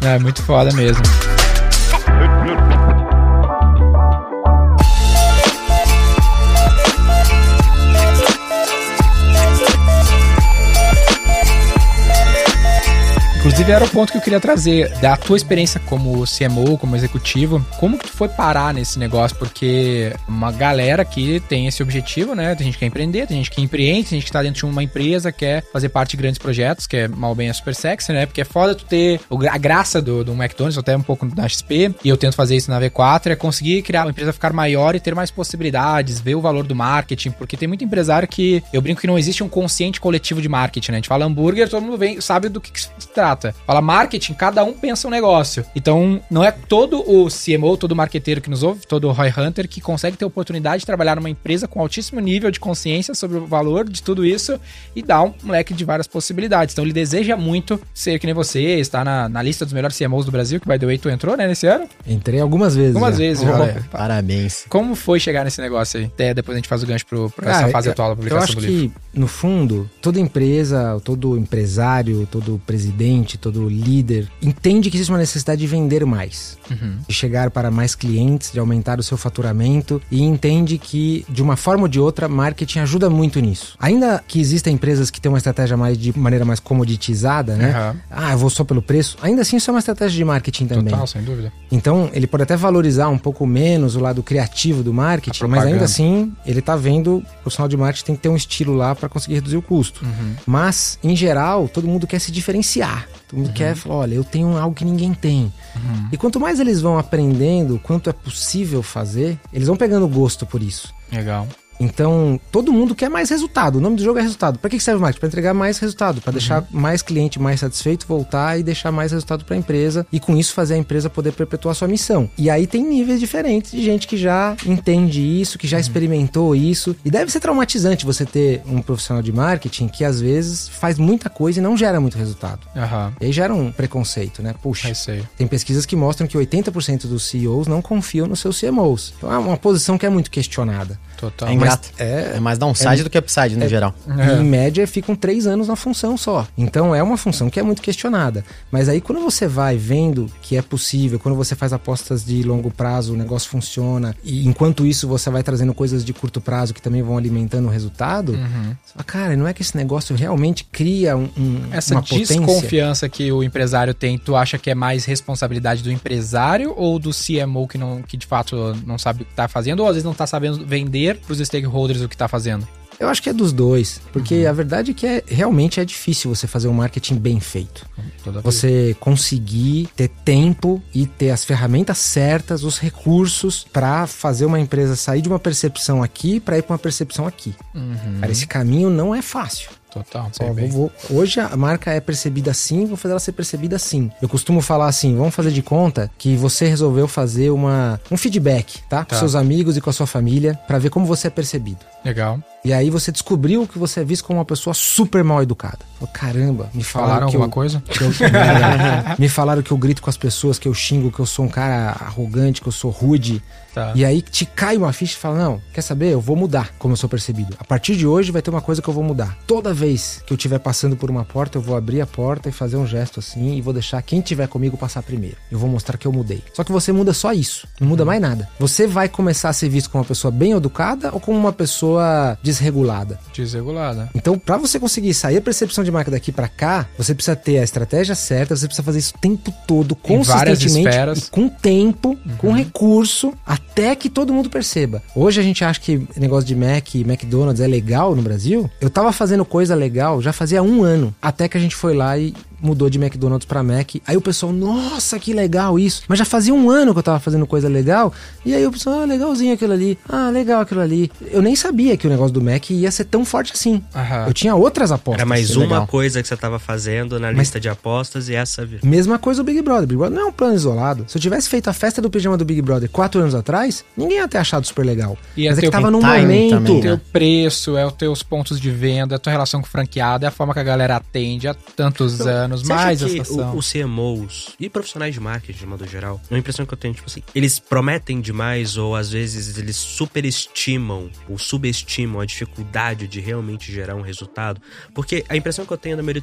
S1: Não, é muito foda mesmo. Inclusive era o ponto que eu queria trazer da tua experiência como CMO, como executivo, como que tu foi parar nesse negócio? Porque uma galera que tem esse objetivo, né? Tem gente que quer empreender, tem gente que empreende, tem gente que tá dentro de uma empresa, quer fazer parte de grandes projetos, que é mal bem é super sexy, né? Porque é foda tu ter a graça do, do McDonald's, até um pouco da XP, e eu tento fazer isso na V4, é conseguir criar uma empresa ficar maior e ter mais possibilidades, ver o valor do marketing, porque tem muito empresário que eu brinco que não existe um consciente coletivo de marketing, né? A gente fala hambúrguer, todo mundo vem, sabe do que, que se trata. Fala marketing, cada um pensa um negócio. Então, não é todo o CMO, todo marqueteiro que nos ouve, todo Roy Hunter que consegue ter oportunidade de trabalhar numa empresa com altíssimo nível de consciência sobre o valor de tudo isso e dar um leque de várias possibilidades. Então, ele deseja muito ser que nem você, estar na, na lista dos melhores CMOs do Brasil, que by the way, tu entrou, né, nesse ano?
S4: Entrei algumas vezes.
S1: Algumas
S4: já.
S1: vezes, né?
S3: Parabéns.
S1: Como foi chegar nesse negócio aí? Até depois a gente faz o gancho pro, pra essa fase
S4: eu-
S1: atual da
S4: Eu
S1: publicação
S4: acho
S1: do livro.
S4: que, no fundo, toda empresa, todo empresário, todo presidente, todo líder entende que existe uma necessidade de vender mais,
S1: Uhum.
S4: de chegar para mais clientes, de aumentar o seu faturamento e entende que, de uma forma ou de outra, marketing ajuda muito nisso. Ainda que existam empresas que têm uma estratégia mais de maneira mais comoditizada, né?
S1: Aham.
S4: Ah, eu vou só pelo preço. Ainda assim, isso é uma estratégia de marketing também.
S1: Total, sem dúvida.
S4: Então, ele pode até valorizar um pouco menos o lado criativo do marketing, mas ainda assim, ele tá vendo o profissional de marketing tem que ter um estilo lá para conseguir reduzir o custo.
S1: Uhum.
S4: Mas, em geral, todo mundo quer se diferenciar. Todo
S1: Uhum.
S4: mundo quer falar, olha, eu tenho algo que ninguém tem. E quanto mais eles vão aprendendo quanto é possível fazer, eles vão pegando gosto por isso.
S1: Legal.
S4: Então, todo mundo quer mais resultado. O nome do jogo é resultado. Para que serve o marketing? Para entregar mais resultado, para deixar mais cliente mais satisfeito, voltar e deixar mais resultado para a empresa e com isso fazer a empresa poder perpetuar sua missão. E aí tem níveis diferentes de gente que já entende isso, que já experimentou isso. E deve ser traumatizante você ter um profissional de marketing que às vezes faz muita coisa e não gera muito resultado.
S1: Aham.
S4: E aí gera um preconceito, né? Puxa, tem pesquisas que mostram que 80% dos CEOs não confiam nos seus CMOs. Então é uma posição que é muito questionada.
S1: Total.
S3: É ingrato.
S4: é-
S3: É mais downside do que upside, no geral.
S1: É.
S4: em média ficam três anos na função só. Então é uma função que é muito questionada. Mas aí quando você vai vendo que é possível, quando você faz apostas de longo prazo, o negócio funciona, e enquanto isso você vai trazendo coisas de curto prazo que também vão alimentando o resultado,
S1: Uhum.
S4: você fala, cara, não é que esse negócio realmente cria um, um-
S1: Essa
S4: uma potência?
S1: desconfiança que o empresário tem, tu acha que é mais responsabilidade do empresário ou do CMO que, não, que de fato não sabe o que tá fazendo, ou às vezes não tá sabendo vender pros stakeholders o que tá fazendo?
S4: Eu acho que é dos dois, porque a verdade é que é, realmente é difícil você fazer um marketing bem feito.
S1: Toda vez.
S4: Você conseguir ter tempo e ter as ferramentas certas, os recursos pra fazer uma empresa sair de uma percepção aqui pra ir pra uma percepção aqui.
S1: Uhum.
S4: Cara, esse caminho não é fácil.
S1: Total,
S4: Ó,
S1: sei
S4: vou-
S1: bem.
S4: vou- hoje a marca é percebida assim, vou fazer ela ser percebida assim. Eu costumo falar assim, vamos fazer de conta que você resolveu fazer uma, um feedback, tá? Com
S1: Tá.
S4: seus amigos e com a sua família, pra ver como você é percebido.
S1: Legal.
S4: E aí você descobriu que você é visto como uma pessoa super mal educada. Falou, caramba, me falaram,
S1: Falaram
S4: que
S1: alguma
S4: eu,
S1: coisa?
S4: que eu- me falaram que eu grito com as pessoas, que eu xingo, que eu sou um cara arrogante, que eu sou rude.
S1: Tá.
S4: E aí te cai uma ficha e fala: Não, quer saber? Eu vou mudar como eu sou percebido. A partir de hoje vai ter uma coisa que eu vou mudar. Toda vez que eu estiver passando por uma porta, eu vou abrir a porta e fazer um gesto assim e vou deixar quem tiver comigo passar primeiro. Eu vou mostrar que eu mudei. Só que você muda só isso, não muda mais nada. Você vai começar a ser visto como uma pessoa bem educada ou como uma pessoa desregulada.
S1: Desregulada.
S4: Então, pra você conseguir sair a percepção de marca daqui pra cá, você precisa ter a estratégia certa, você precisa fazer isso o tempo todo, consistentemente, com tempo, com recurso, até que todo mundo perceba. Hoje a gente acha que negócio de Mac e McDonald's é legal no Brasil. Eu tava fazendo coisa legal já fazia um ano, até que a gente foi lá e mudou de McDonald's pra Mac. Aí o pessoal, nossa, que legal isso. Mas já fazia um ano que eu tava fazendo coisa legal. E aí o pessoal, ah, legalzinho aquilo ali. Ah, legal aquilo ali. Eu nem sabia que o negócio do Mac ia ser tão forte assim.
S1: Aham.
S4: Eu tinha outras apostas.
S2: Era mais uma
S4: legal.
S2: coisa que você tava fazendo na
S4: Mas-
S2: lista de apostas e essa virou.
S4: Mesma coisa o Big Brother. Big Brother não é um plano isolado. Se eu tivesse feito a festa do pijama do Big Brother quatro anos atrás, ninguém ia ter achado super legal.
S1: Ia
S4: Mas é que
S1: o
S4: tava num momento.
S3: também,
S1: O teu
S3: né?
S1: preço, é os teus pontos de venda, é a tua relação com o franqueado, é a forma que a galera atende há tantos anos,
S2: Você acha
S1: mais a
S2: que o- os CMOs e profissionais de marketing, de modo geral, a impressão que eu tenho, tipo assim, eles prometem demais ou às vezes eles superestimam ou subestimam a dificuldade de realmente gerar um resultado? Porque a impressão que eu tenho da maioria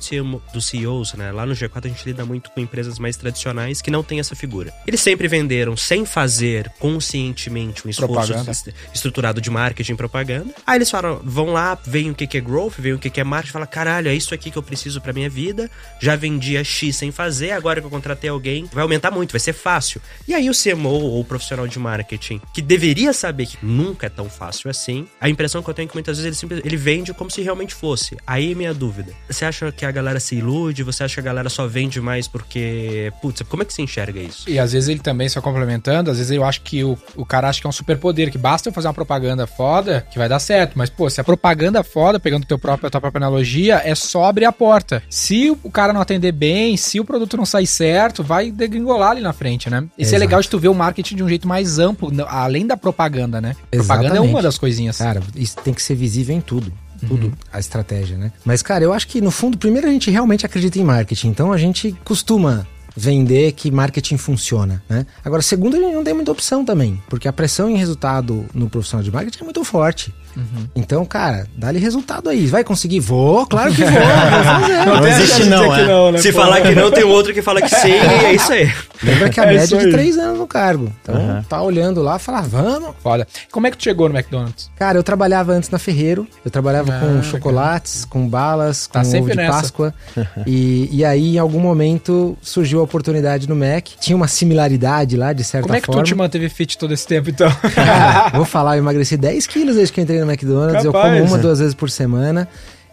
S2: dos CEOs, né, lá no G4 a gente lida muito com empresas mais tradicionais que não têm essa figura. Eles sempre venderam sem fazer conscientemente um esforço
S1: Propaganda.
S2: est- estruturado de marketing e propaganda. Aí eles falam, vão lá, veem o que é growth, veem o que é marketing, fala, caralho, é isso aqui que eu preciso pra minha vida. Já vendia X sem fazer, agora que eu contratei alguém, vai aumentar muito, vai ser fácil. E aí o CMO ou o profissional de marketing, que deveria saber que nunca é tão fácil assim, a impressão que eu tenho é que muitas vezes ele, ele vende como se realmente fosse. Aí minha dúvida, você acha que a galera se ilude? Você acha que a galera só vende mais porque... Putz, como é que você enxerga isso?
S1: E às vezes ele também, só complementando, às vezes eu acho que o, o cara acha que é um superpoder, que basta eu fazer uma propaganda foda que vai dar certo. Mas, pô, se a propaganda foda, pegando teu próprio, a tua própria analogia, é só abrir a porta. Se o cara não atender bem, se o produto não sair certo, vai degringolar ali na frente, né? Esse é legal de tu ver o marketing de um jeito mais amplo, além da propaganda, né? Propaganda é
S4: Exatamente.
S1: uma das coisinhas.
S4: Cara, isso tem que ser visível em tudo. Tudo,
S1: Uhum.
S4: a estratégia, né? Mas, cara, eu acho que no fundo, primeiro a gente realmente acredita em marketing. Então a gente costuma vender que marketing funciona, né? Agora, segundo, a gente não tem muita opção também. Porque a pressão em resultado no profissional de marketing é muito forte.
S1: Uhum.
S4: Então, cara, dá-lhe resultado aí. Vai conseguir? Vou, claro que vou. vou fazer.
S3: Não existe não, é.
S2: Se falar que não, tem outro que fala que sim, e é isso aí.
S4: Lembra que a
S1: É
S4: média é de três anos no cargo. Então,
S3: Uhum.
S4: tá olhando lá e fala, vamos.
S1: Foda. Como é que tu chegou no McDonald's?
S4: Cara, eu trabalhava antes na Ferreiro. Eu trabalhava
S1: Ah,
S4: com
S1: legal.
S4: chocolates, com balas, com
S1: Tá
S4: ovo
S1: sempre
S4: de
S1: nessa.
S4: Páscoa. e, e aí, em algum momento, surgiu a oportunidade no Mac. Tinha uma similaridade lá, de certa
S1: Como é que
S4: forma.
S1: tu te manteve fit todo esse tempo, então?
S4: Cara, vou falar, eu emagreci 10 quilos desde que eu entrei no McDonald's. Eu
S1: Capaz.
S4: como uma, duas vezes por semana.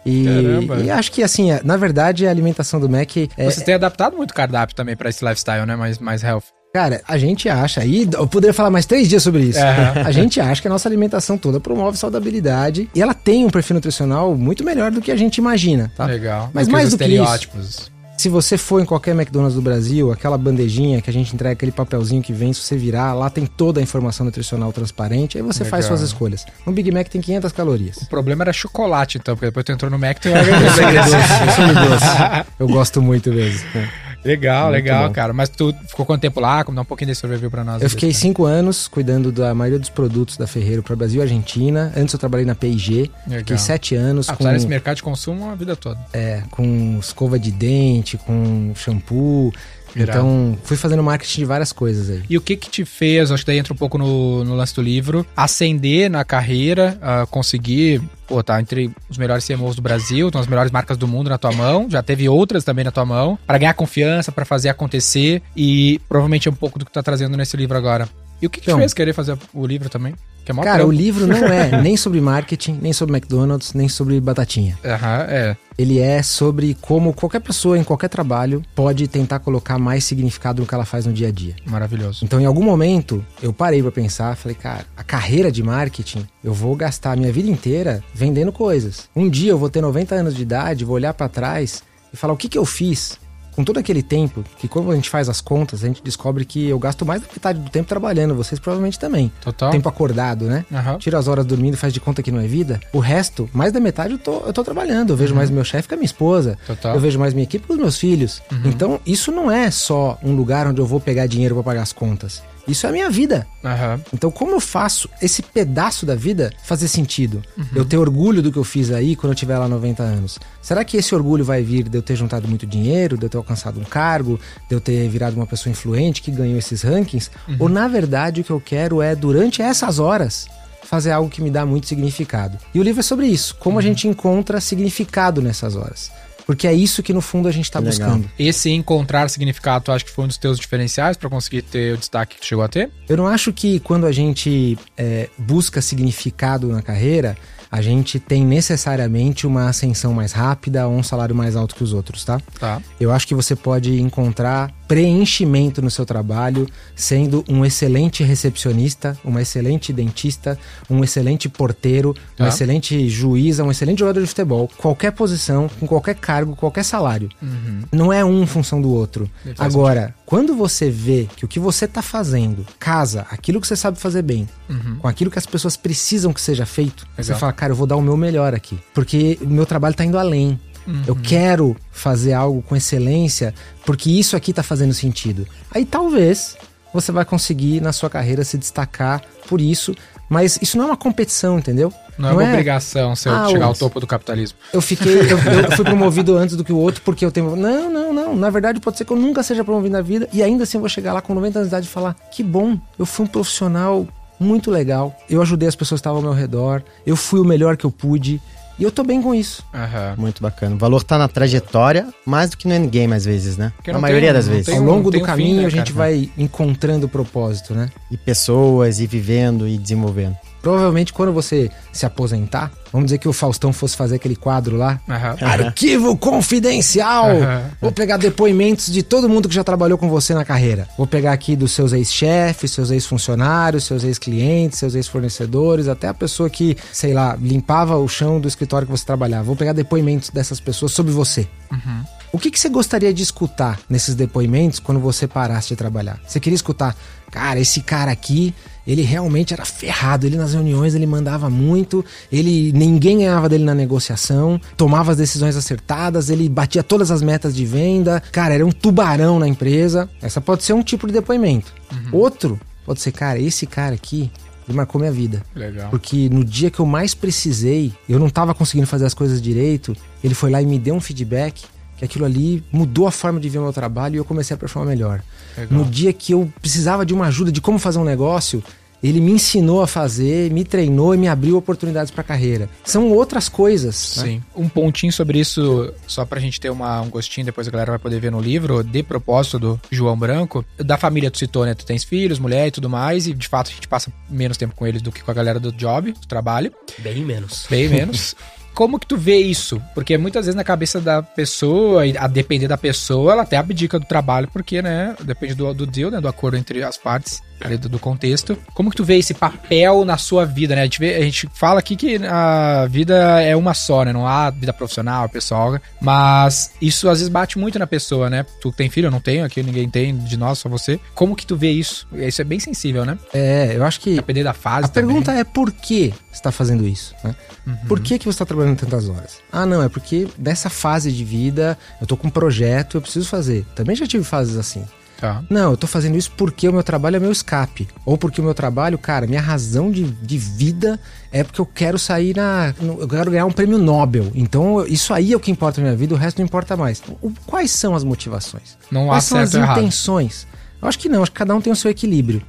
S4: E, e acho que, assim, é- na verdade, a alimentação do Mac é,
S1: Vocês têm adaptado muito o cardápio também pra esse lifestyle, né? Mais, mais health.
S4: Cara, a gente acha, aí eu poderia falar mais três dias sobre isso.
S1: Aham.
S4: A gente acha que a nossa alimentação toda promove saudabilidade e ela tem um perfil nutricional muito melhor do que a gente imagina, tá?
S1: Legal.
S4: Mas
S1: que
S4: mais do que isso,
S1: estereótipos.
S4: Se você for em qualquer McDonald's do Brasil, aquela bandejinha que a gente entrega, aquele papelzinho que vem, se você virar, lá tem toda a informação nutricional transparente, aí você faz
S1: Legal.
S4: suas escolhas. Um Big Mac tem 500 calorias.
S1: O problema era chocolate, então, porque depois tu entrou no Mac tu
S4: Eu doce, eu doce. Eu gosto muito mesmo.
S1: Legal,
S4: Muito
S1: legal,
S4: bom.
S1: cara. Mas tu ficou quanto tempo lá? Como dá um pouquinho desse overview pra nós.
S4: Eu fiquei
S1: desse-
S4: cinco anos cuidando da maioria dos produtos da Ferreiro para Brasil e Argentina. Antes eu trabalhei na P&G. Fiquei sete anos
S1: Ah,
S4: com,
S1: nesse mercado de consumo a vida toda.
S4: é, com escova de dente, com shampoo.
S1: Irado.
S4: Então, fui fazendo marketing de várias coisas aí.
S1: E o que que te fez, acho que daí entra um pouco no, no lance do livro, ascender na carreira, ah, conseguir, pô, tá entre os melhores CMOs do Brasil, estão as melhores marcas do mundo na tua mão, já teve outras também na tua mão, para ganhar confiança, para fazer acontecer e provavelmente é um pouco do que tu tá trazendo nesse livro agora. E o que, que te
S4: Então.
S1: fez querer fazer o livro também? Que é
S4: Cara,
S1: trampo.
S4: o livro não é nem sobre marketing, nem sobre McDonald's, nem sobre batatinha.
S1: Aham, é.
S4: Ele é sobre como qualquer pessoa em qualquer trabalho pode tentar colocar mais significado no que ela faz no dia a dia.
S1: Maravilhoso.
S4: Então, em algum momento, eu parei pra pensar, falei, cara, a carreira de marketing, eu vou gastar a minha vida inteira vendendo coisas. Um dia eu vou ter 90 anos de idade, vou olhar pra trás e falar o que que eu fiz com todo aquele tempo, que quando a gente faz as contas, a gente descobre que eu gasto mais da metade do tempo trabalhando, vocês provavelmente também.
S1: Total.
S4: Tempo acordado, né? Tira as horas dormindo e faz de conta que não é vida. O resto, mais da metade eu tô, eu tô trabalhando. Eu vejo mais meu chefe com a minha esposa.
S1: Total.
S4: Eu vejo mais minha equipe com os meus filhos. Então, isso não é só um lugar onde eu vou pegar dinheiro pra pagar as contas. Isso é a minha vida.
S1: Aham.
S4: Então, como eu faço esse pedaço da vida fazer sentido? Eu ter orgulho do que eu fiz aí quando eu tiver lá 90 anos. Será que esse orgulho vai vir de eu ter juntado muito dinheiro, de eu ter alcançado um cargo, de eu ter virado uma pessoa influente que ganhou esses rankings? Ou, na verdade, o que eu quero é, durante essas horas, fazer algo que me dá muito significado? E o livro é sobre isso. Como a gente encontra significado nessas horas. Porque é isso que, no fundo, a gente está buscando.
S1: Esse encontrar significado, tu acha que foi um dos teus diferenciais pra conseguir ter o destaque que tu chegou a ter?
S4: Eu não acho que quando a gente é, busca significado na carreira, a gente tem necessariamente uma ascensão mais rápida ou um salário mais alto que os outros, tá?
S1: Tá.
S4: Eu acho que você pode encontrar preenchimento no seu trabalho sendo um excelente recepcionista, uma excelente dentista, um excelente porteiro, um
S1: Tá.
S4: excelente juiz, um excelente jogador de futebol. Qualquer posição, com qualquer cargo, qualquer salário. Não é um função do outro.
S1: Uhum.
S4: Agora, quando você vê que o que você tá fazendo casa aquilo que você sabe fazer bem, com aquilo que as pessoas precisam que seja feito, você
S1: Uhum.
S4: Fala, cara, eu vou dar o meu melhor aqui. Porque o meu trabalho tá indo além.
S1: Uhum.
S4: Eu quero fazer algo com excelência porque isso aqui tá fazendo sentido. Aí talvez você vai conseguir na sua carreira se destacar por isso, mas isso não é uma competição, entendeu?
S1: Não, é uma obrigação seu
S4: Ah,
S1: chegar ao topo do capitalismo.
S4: Eu fiquei, eu, eu fui promovido antes do que o outro porque eu tenho. Não, não, não. Na verdade, pode ser que eu nunca seja promovido na vida e ainda assim eu vou chegar lá com 90 anos de idade e falar: que bom, eu fui um profissional muito legal. Eu ajudei as pessoas que estavam ao meu redor, eu fui o melhor que eu pude e eu tô bem com isso.
S1: Aham.
S3: Muito bacana. O valor tá na trajetória, mais do que no endgame, às vezes, né? Na maioria
S1: tem-
S3: das vezes.
S1: tem
S4: Ao longo do
S1: um fim,
S4: caminho
S1: né,
S4: a gente
S1: cara?
S4: vai encontrando o propósito, né?
S3: E pessoas, e vivendo, e desenvolvendo.
S4: Provavelmente quando você se aposentar, vamos dizer que o Faustão fosse fazer aquele quadro lá.
S1: Aham.
S4: Arquivo confidencial!
S1: Aham.
S4: Vou pegar depoimentos de todo mundo que já trabalhou com você na carreira. Vou pegar aqui dos seus ex-chefes, seus ex-funcionários, seus ex-clientes, seus ex-fornecedores, até a pessoa que, sei lá, limpava o chão do escritório que você trabalhava. Vou pegar depoimentos dessas pessoas sobre você. O que, que você gostaria de escutar nesses depoimentos quando você parasse de trabalhar? Você queria escutar, cara, esse cara aqui, ele realmente era ferrado, ele nas reuniões ele mandava muito, ele ninguém ganhava dele na negociação, tomava as decisões acertadas, ele batia todas as metas de venda, cara, era um tubarão na empresa. Essa pode ser um tipo de depoimento. Outro pode ser, cara, esse cara aqui, ele marcou minha vida.
S1: Legal.
S4: Porque no dia que eu mais precisei, eu não tava conseguindo fazer as coisas direito, ele foi lá e me deu um feedback que aquilo ali mudou a forma de ver o meu trabalho e eu comecei a performar melhor.
S1: Legal.
S4: No dia que eu precisava de uma ajuda de como fazer um negócio, ele me ensinou a fazer, me treinou e me abriu oportunidades para carreira. São outras coisas. né?
S1: Sim. Um pontinho sobre isso, só pra gente ter uma, um gostinho, depois a galera vai poder ver no livro, de propósito do João Branco. Da família tu citou, né? Tu tens filhos, mulher e tudo mais, e de fato a gente passa menos tempo com eles do que com a galera do job, do trabalho.
S2: Bem menos.
S1: Bem menos. Como que tu vê isso? Porque muitas vezes na cabeça da pessoa, a depender da pessoa, ela até abdica do trabalho, porque, né, depende do, do deal, né, do acordo entre as partes, ali do, do contexto. Como que tu vê esse papel na sua vida, né? A gente, vê- a gente fala aqui que a vida é uma só, né? Não há vida profissional, pessoal, mas isso às vezes bate muito na pessoa, né? Tu tem filho, eu não tenho, aqui ninguém tem de nós, só você. Como que tu vê isso? Isso é bem sensível, né?
S4: É, eu acho que
S1: Depender da fase
S4: A
S1: também.
S4: pergunta é por que você está fazendo isso? né? Por que, que você está trabalhando tantas horas? Ah, não, é porque dessa fase de vida eu tô com um projeto, eu preciso fazer. Também já tive fases assim.
S1: Tá.
S4: Não, eu tô fazendo isso porque o meu trabalho é meu escape. Ou porque o meu trabalho, cara, minha razão de, de vida é porque eu quero sair na. Eu quero ganhar um prêmio Nobel. Então, isso aí é o que importa na minha vida, o resto não importa mais. O- quais são as motivações?
S1: Não há
S4: Quais são as
S1: errado.
S4: intenções? Eu acho que não, acho que cada um tem o seu equilíbrio.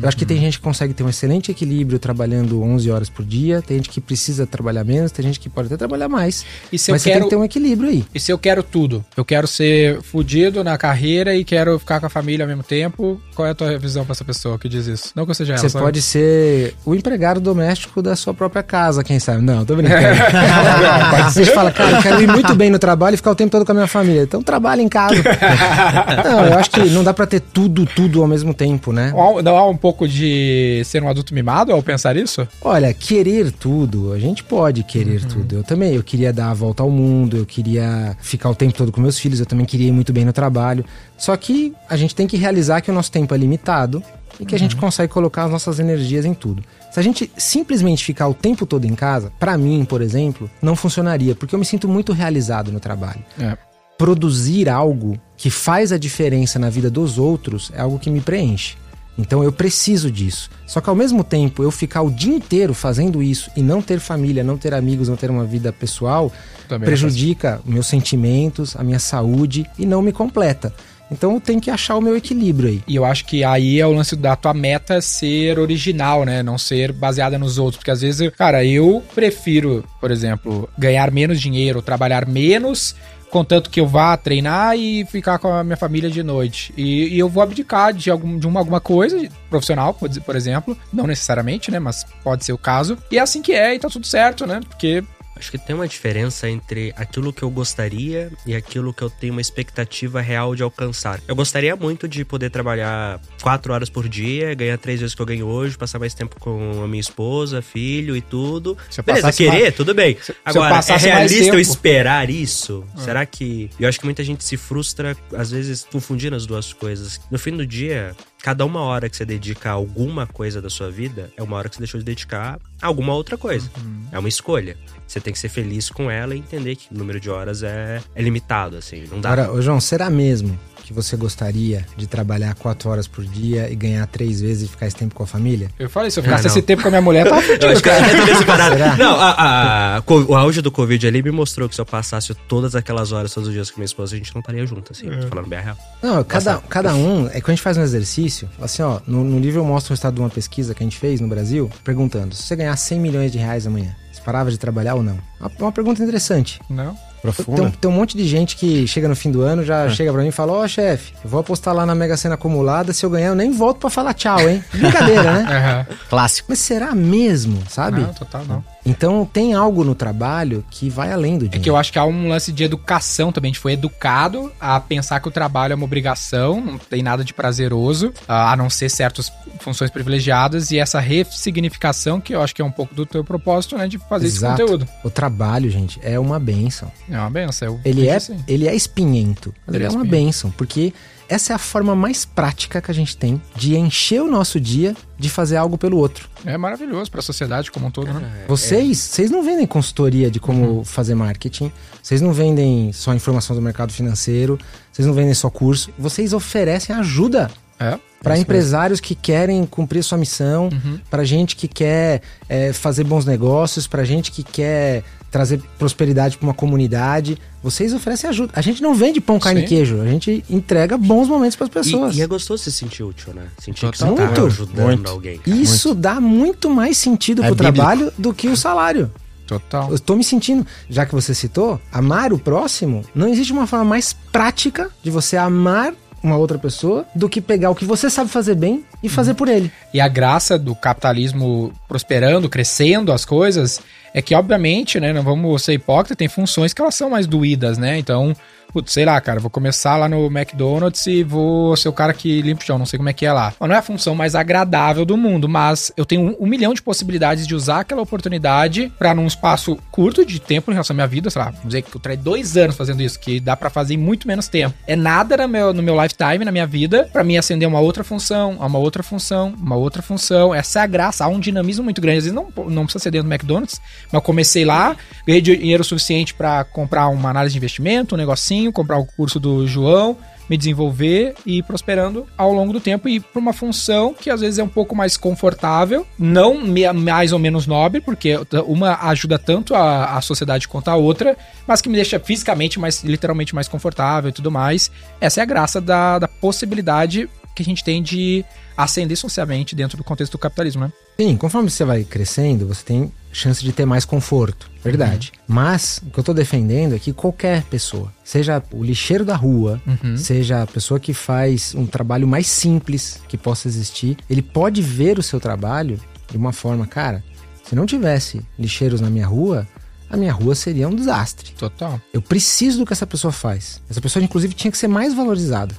S4: Eu acho que tem gente que consegue ter um excelente equilíbrio trabalhando 11 horas por dia, tem gente que precisa trabalhar menos, tem gente que pode até trabalhar mais.
S1: E se eu
S4: mas você tem que ter um equilíbrio aí.
S1: E se eu quero tudo? Eu quero ser fudido na carreira e quero ficar com a família ao mesmo tempo. Qual é a tua visão pra essa pessoa que diz isso? Não que eu seja ela.
S4: Você
S1: só-
S4: pode ser o empregado doméstico da sua própria casa, quem sabe? Não, tô brincando. Você fala, cara, eu quero ir muito bem no trabalho e ficar o tempo todo com a minha família. Então trabalha em casa. não, eu acho que não dá pra ter tudo, tudo ao mesmo tempo, né?
S1: Não há um pouco de ser um adulto mimado ao pensar isso?
S4: Olha, querer tudo, a gente pode querer tudo. Eu também, eu queria dar a volta ao mundo, eu queria ficar o tempo todo com meus filhos, eu também queria ir muito bem no trabalho. Só que a gente tem que realizar que o nosso tempo é limitado e que a gente consegue colocar as nossas energias em tudo. Se a gente simplesmente ficar o tempo todo em casa, pra mim, por exemplo, não funcionaria, porque eu me sinto muito realizado no trabalho.
S1: É.
S4: Produzir algo que faz a diferença na vida dos outros é algo que me preenche. Então eu preciso disso. Só que ao mesmo tempo eu ficar o dia inteiro fazendo isso e não ter família, não ter amigos, não ter uma vida pessoal,
S1: Também
S4: prejudica meus sentimentos, a minha saúde e não me completa. Então eu tenho que achar o meu equilíbrio aí.
S1: E eu acho que aí é o lance da tua meta ser original, né? Não ser baseada nos outros. Porque às vezes, cara, eu prefiro, por exemplo, ganhar menos dinheiro, trabalhar menos, contanto que eu vá treinar e ficar com a minha família de noite. E, e eu vou abdicar de, algum, de uma, alguma coisa profissional, por exemplo. Não necessariamente, né? Mas pode ser o caso. E é assim que é, e tá tudo certo, né? Porque
S2: Acho que tem uma diferença entre aquilo que eu gostaria e aquilo que eu tenho uma expectativa real de alcançar. Eu gostaria muito de poder trabalhar quatro horas por dia, ganhar três vezes o que eu ganho hoje, passar mais tempo com a minha esposa, filho e tudo.
S1: Se
S2: Beleza, querer,
S1: mais-
S2: tudo bem.
S1: se
S2: Agora, é
S1: passasse mais
S2: realista eu esperar isso? Será que. Eu acho que muita gente se frustra, às vezes, confundindo as duas coisas. No fim do dia, cada uma hora que você dedica a alguma coisa da sua vida é uma hora que você deixou de dedicar a alguma outra coisa. É uma escolha. Você tem que ser feliz com ela e entender que o número de horas é, é limitado, assim. Não dá.
S4: Agora, ô João, será mesmo que você gostaria de trabalhar quatro horas por dia e ganhar três vezes e ficar esse tempo com a família?
S1: eu falei, se eu ficasse
S2: Ah,
S1: esse tempo com a minha mulher, tava
S2: Eu
S1: fudido,
S2: que
S1: cara.
S4: Será?
S2: Não, a- a- o auge do Covid ali me mostrou que se eu passasse todas aquelas horas todos os dias com minha esposa, a gente não estaria junto, assim. Tô falando bem a real.
S4: Não, cada, cada um, é quando a gente faz um exercício, assim, ó, no, no livro eu mostro o resultado de uma pesquisa que a gente fez no Brasil, perguntando, se você ganhar 100 milhões de reais amanhã, você parava de trabalhar ou não? Uma, uma pergunta interessante.
S1: Não.
S4: Tem,
S3: Profunda.
S4: um- tem um monte de gente que chega no fim do ano, já chega pra mim e fala, ó chefe, eu vou apostar lá na Mega Sena acumulada, se eu ganhar eu nem volto pra falar tchau, hein? Brincadeira, né?
S1: Aham.
S3: Clássico.
S4: Mas será mesmo, sabe?
S1: Não, total não.
S4: Então tem algo no trabalho que vai além do
S1: É
S4: dinheiro.
S1: que eu acho que há um lance de educação também. A gente foi educado a pensar que o trabalho é uma obrigação, não tem nada de prazeroso, a a não ser certas funções privilegiadas, e essa ressignificação, que eu acho que é um pouco do teu propósito, né? De fazer
S4: Exato.
S1: esse conteúdo.
S4: O trabalho, gente, é uma benção.
S1: É uma benção.
S4: Ele é,
S1: assim.
S4: ele é espinhento, mas
S1: Ele
S4: ele
S1: é
S4: é uma benção, porque essa é a forma mais prática que a gente tem de encher o nosso dia de fazer algo pelo outro.
S1: É maravilhoso pra sociedade como um todo, né?
S4: Vocês, vocês não vendem consultoria de como fazer marketing, vocês não vendem só informação do mercado financeiro, vocês não vendem só curso, vocês oferecem ajuda
S1: É.
S4: para
S1: Isso
S4: empresários que querem cumprir sua missão,
S1: Uhum.
S4: para gente que quer é, fazer bons negócios, para gente que quer trazer prosperidade para uma comunidade. Vocês oferecem ajuda. A gente não vende pão, carne
S1: Sim.
S4: e queijo. A gente entrega bons momentos para as pessoas.
S2: E, e é gostoso se sentir útil, né? Sentir que você
S4: Total.
S2: tá
S4: Muito.
S2: ajudando
S3: Muito.
S2: alguém. cara.
S4: Isso dá muito mais sentido
S3: É
S4: pro
S3: bíblico.
S4: trabalho do que o salário.
S1: Total.
S4: Eu tô me sentindo, já que você citou, amar o próximo, não existe uma forma mais prática de você amar uma outra pessoa do que pegar o que você sabe fazer bem e fazer por ele.
S1: E a graça do capitalismo prosperando, crescendo as coisas, é que, obviamente, né, não vamos ser hipócritas, tem funções que elas são mais doídas, né? Então, putz, sei lá, cara, vou começar lá no McDonald's e vou ser o cara que limpa o chão, não sei como é que é lá. Não é a função mais agradável do mundo, mas eu tenho um, um milhão de possibilidades de usar aquela oportunidade pra num espaço curto de tempo em relação à minha vida, sei lá, vamos dizer que eu traí dois anos fazendo isso, que dá pra fazer em muito menos tempo. É nada no meu, no meu lifetime, na minha vida, pra mim acender uma outra função, uma outra função, uma outra função. Essa é a graça, há um dinamismo muito grande. Às vezes não, não precisa ser dentro do McDonald's, mas comecei lá, ganhei dinheiro suficiente pra comprar uma análise de investimento, um negocinho, comprar o curso do João, me desenvolver e ir prosperando ao longo do tempo e ir para uma função que às vezes é um pouco mais confortável, não mais ou menos nobre, porque uma ajuda tanto a, a sociedade quanto a outra, mas que me deixa fisicamente mais, literalmente mais confortável e tudo mais. Essa é a graça da, da possibilidade que a gente tem de ascender socialmente dentro do contexto do capitalismo, né?
S4: Sim, conforme você vai crescendo, você tem chance de ter mais conforto, verdade. Mas o que eu tô defendendo é que qualquer pessoa, seja o lixeiro da rua, seja a pessoa que faz um trabalho mais simples que possa existir, ele pode ver o seu trabalho de uma forma, cara, se não tivesse lixeiros na minha rua, a minha rua seria um desastre.
S1: Total.
S4: Eu preciso do que essa pessoa faz. Essa pessoa, inclusive, tinha que ser mais valorizada.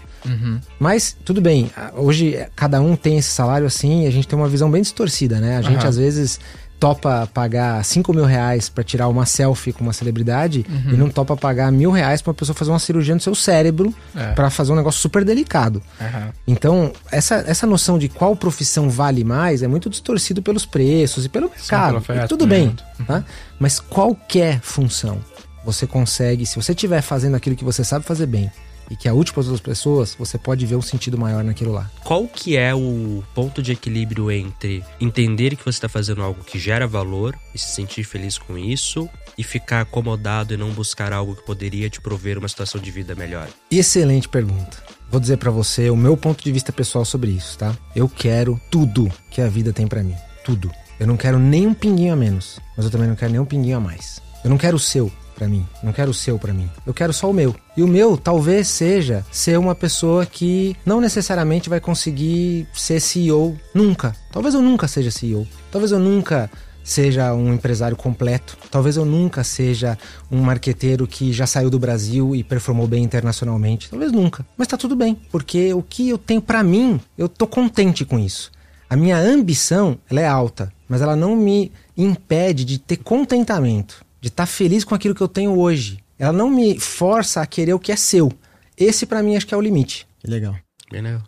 S4: Mas, tudo bem, hoje eh, cada um tem esse salário assim e a gente tem uma visão bem distorcida, né? A gente,
S1: Aham.
S4: às vezes, topa pagar 5 mil reais pra tirar uma selfie com uma celebridade e não topa pagar mil reais pra uma pessoa fazer uma cirurgia no seu cérebro
S1: É.
S4: pra fazer um negócio super delicado.
S1: Aham.
S4: Então, essa, essa noção de qual profissão vale mais é muito distorcido pelos preços e pelo mercado. tudo bem, tá? Mas qualquer função você consegue, se você estiver fazendo aquilo que você sabe fazer bem e que é útil para outras pessoas, você pode ver um sentido maior naquilo lá.
S2: Qual que é o ponto de equilíbrio entre entender que você está fazendo algo que gera valor e se sentir feliz com isso e ficar acomodado e não buscar algo que poderia te prover uma situação de vida melhor?
S4: Excelente pergunta. Vou dizer pra você o meu ponto de vista pessoal sobre isso, tá? Eu quero tudo que a vida tem pra mim, tudo. Eu não quero nem um pinguinho a menos, mas eu também não quero nem um pinguinho a mais. Eu não quero o seu pra mim, não quero o seu pra mim. Eu quero só o meu. E o meu talvez seja ser uma pessoa que não necessariamente vai conseguir ser CEO nunca. Talvez eu nunca seja CEO. Talvez eu nunca seja um empresário completo. Talvez eu nunca seja um marqueteiro que já saiu do Brasil e performou bem internacionalmente. Talvez nunca. Mas tá tudo bem, porque o que eu tenho pra mim, eu tô contente com isso. A minha ambição, ela é alta, mas ela não me impede de ter contentamento, de estar feliz com aquilo que eu tenho hoje. Ela não me força a querer o que é seu. Esse pra mim acho que é o limite.
S3: Que legal.
S2: Bem legal.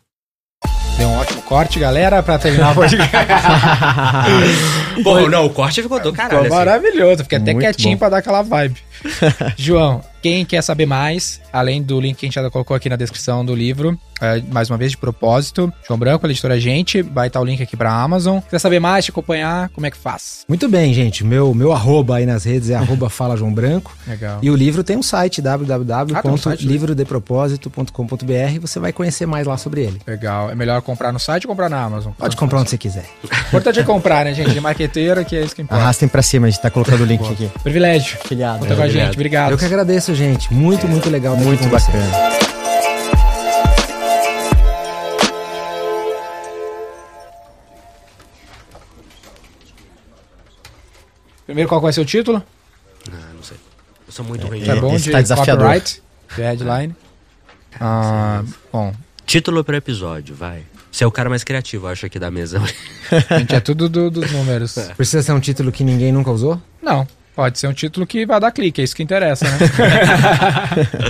S1: Deu um ótimo corte, galera, pra terminar o podcast.
S2: Pô, não, o corte ficou do caralho.
S1: Pô,
S2: assim.
S1: maravilhoso. Fiquei até
S3: Muito
S1: quietinho
S3: bom.
S1: pra dar aquela vibe. João, quem quer saber mais, além do link que a gente já colocou aqui na descrição do livro, é, mais uma vez de propósito, João Branco, a editora Gente, vai estar o link aqui pra Amazon. Quer saber mais, te acompanhar, como é que faz?
S4: Muito bem, gente. Meu, meu arroba aí nas redes é arroba Fala João Branco.
S1: Legal.
S4: E o livro tem um site,
S1: Ah, tem um site,
S4: www.livrodepropósito.com.br. Você vai conhecer mais lá sobre ele.
S1: Legal. É melhor comprar no site ou comprar na Amazon?
S4: Pode comprar onde você quiser.
S1: O importante é comprar, né, gente? De marqueteiro, que é isso que importa.
S3: Arrastem pra cima, a gente tá colocando o link aqui.
S1: Privilégio.
S3: Filiado.
S1: Conta com a gente. Obrigado.
S4: Eu que agradeço, gente. Muito, muito legal.
S3: Muito
S4: com você.
S3: bacana.
S1: Primeiro, qual vai ser o título?
S2: Ah, não sei. Eu sou muito ruim.
S1: Tá
S2: de-
S1: bom
S3: esse
S1: de
S3: tá desafiador.
S1: copyright, de headline. Ah, bom,
S2: Título pro episódio, vai. Você é o cara mais criativo, eu acho, aqui da mesa.
S1: gente, é tudo do- dos números.
S4: Precisa ser um título que ninguém nunca usou?
S1: Não, pode ser um título que vai dar clique, é isso que interessa, né?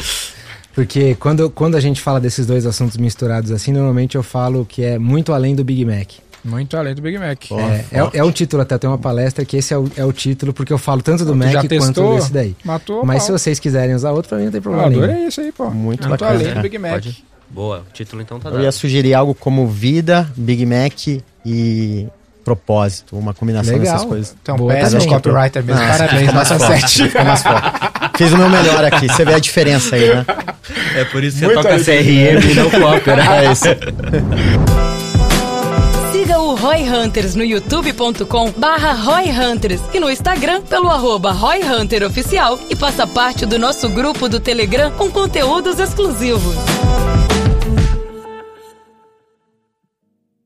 S4: Porque quando, quando a gente fala desses dois assuntos misturados assim, normalmente eu falo que é muito além do Big Mac.
S1: Muito além do Big Mac.
S4: É, é, é um título, até tem uma palestra que esse é o, é o título, porque eu falo tanto do Mac
S1: já
S4: quanto
S1: testou?
S4: desse daí.
S1: Matou
S4: Mas
S1: pau.
S4: se vocês quiserem usar outro, pra mim não tem
S1: Ah,
S4: problema nenhum.
S1: adorei isso aí, pô.
S3: Muito
S1: Muito
S3: bacana.
S1: além do Big Mac.
S2: Pode? Boa, o título então tá
S3: Eu
S2: dado.
S3: ia sugerir algo como vida, Big Mac e propósito. Uma combinação
S4: Legal.
S3: dessas coisas.
S1: Então,
S4: Boa
S1: péssimo
S4: também.
S1: copywriter mesmo.
S3: Nossa,
S1: Parabéns, nota
S3: forte,
S1: 7.
S3: fica mais forte. Fiz o meu melhor aqui. Você vê a diferença aí, né?
S2: É por isso que
S1: Muito
S2: você toca. CRM e não cópia, né?
S3: É isso.
S5: Siga o Roy Hunters no youtube.com barra Roy Hunters e no Instagram pelo arroba Roy Hunter Oficial e faça parte do nosso grupo do Telegram com conteúdos exclusivos.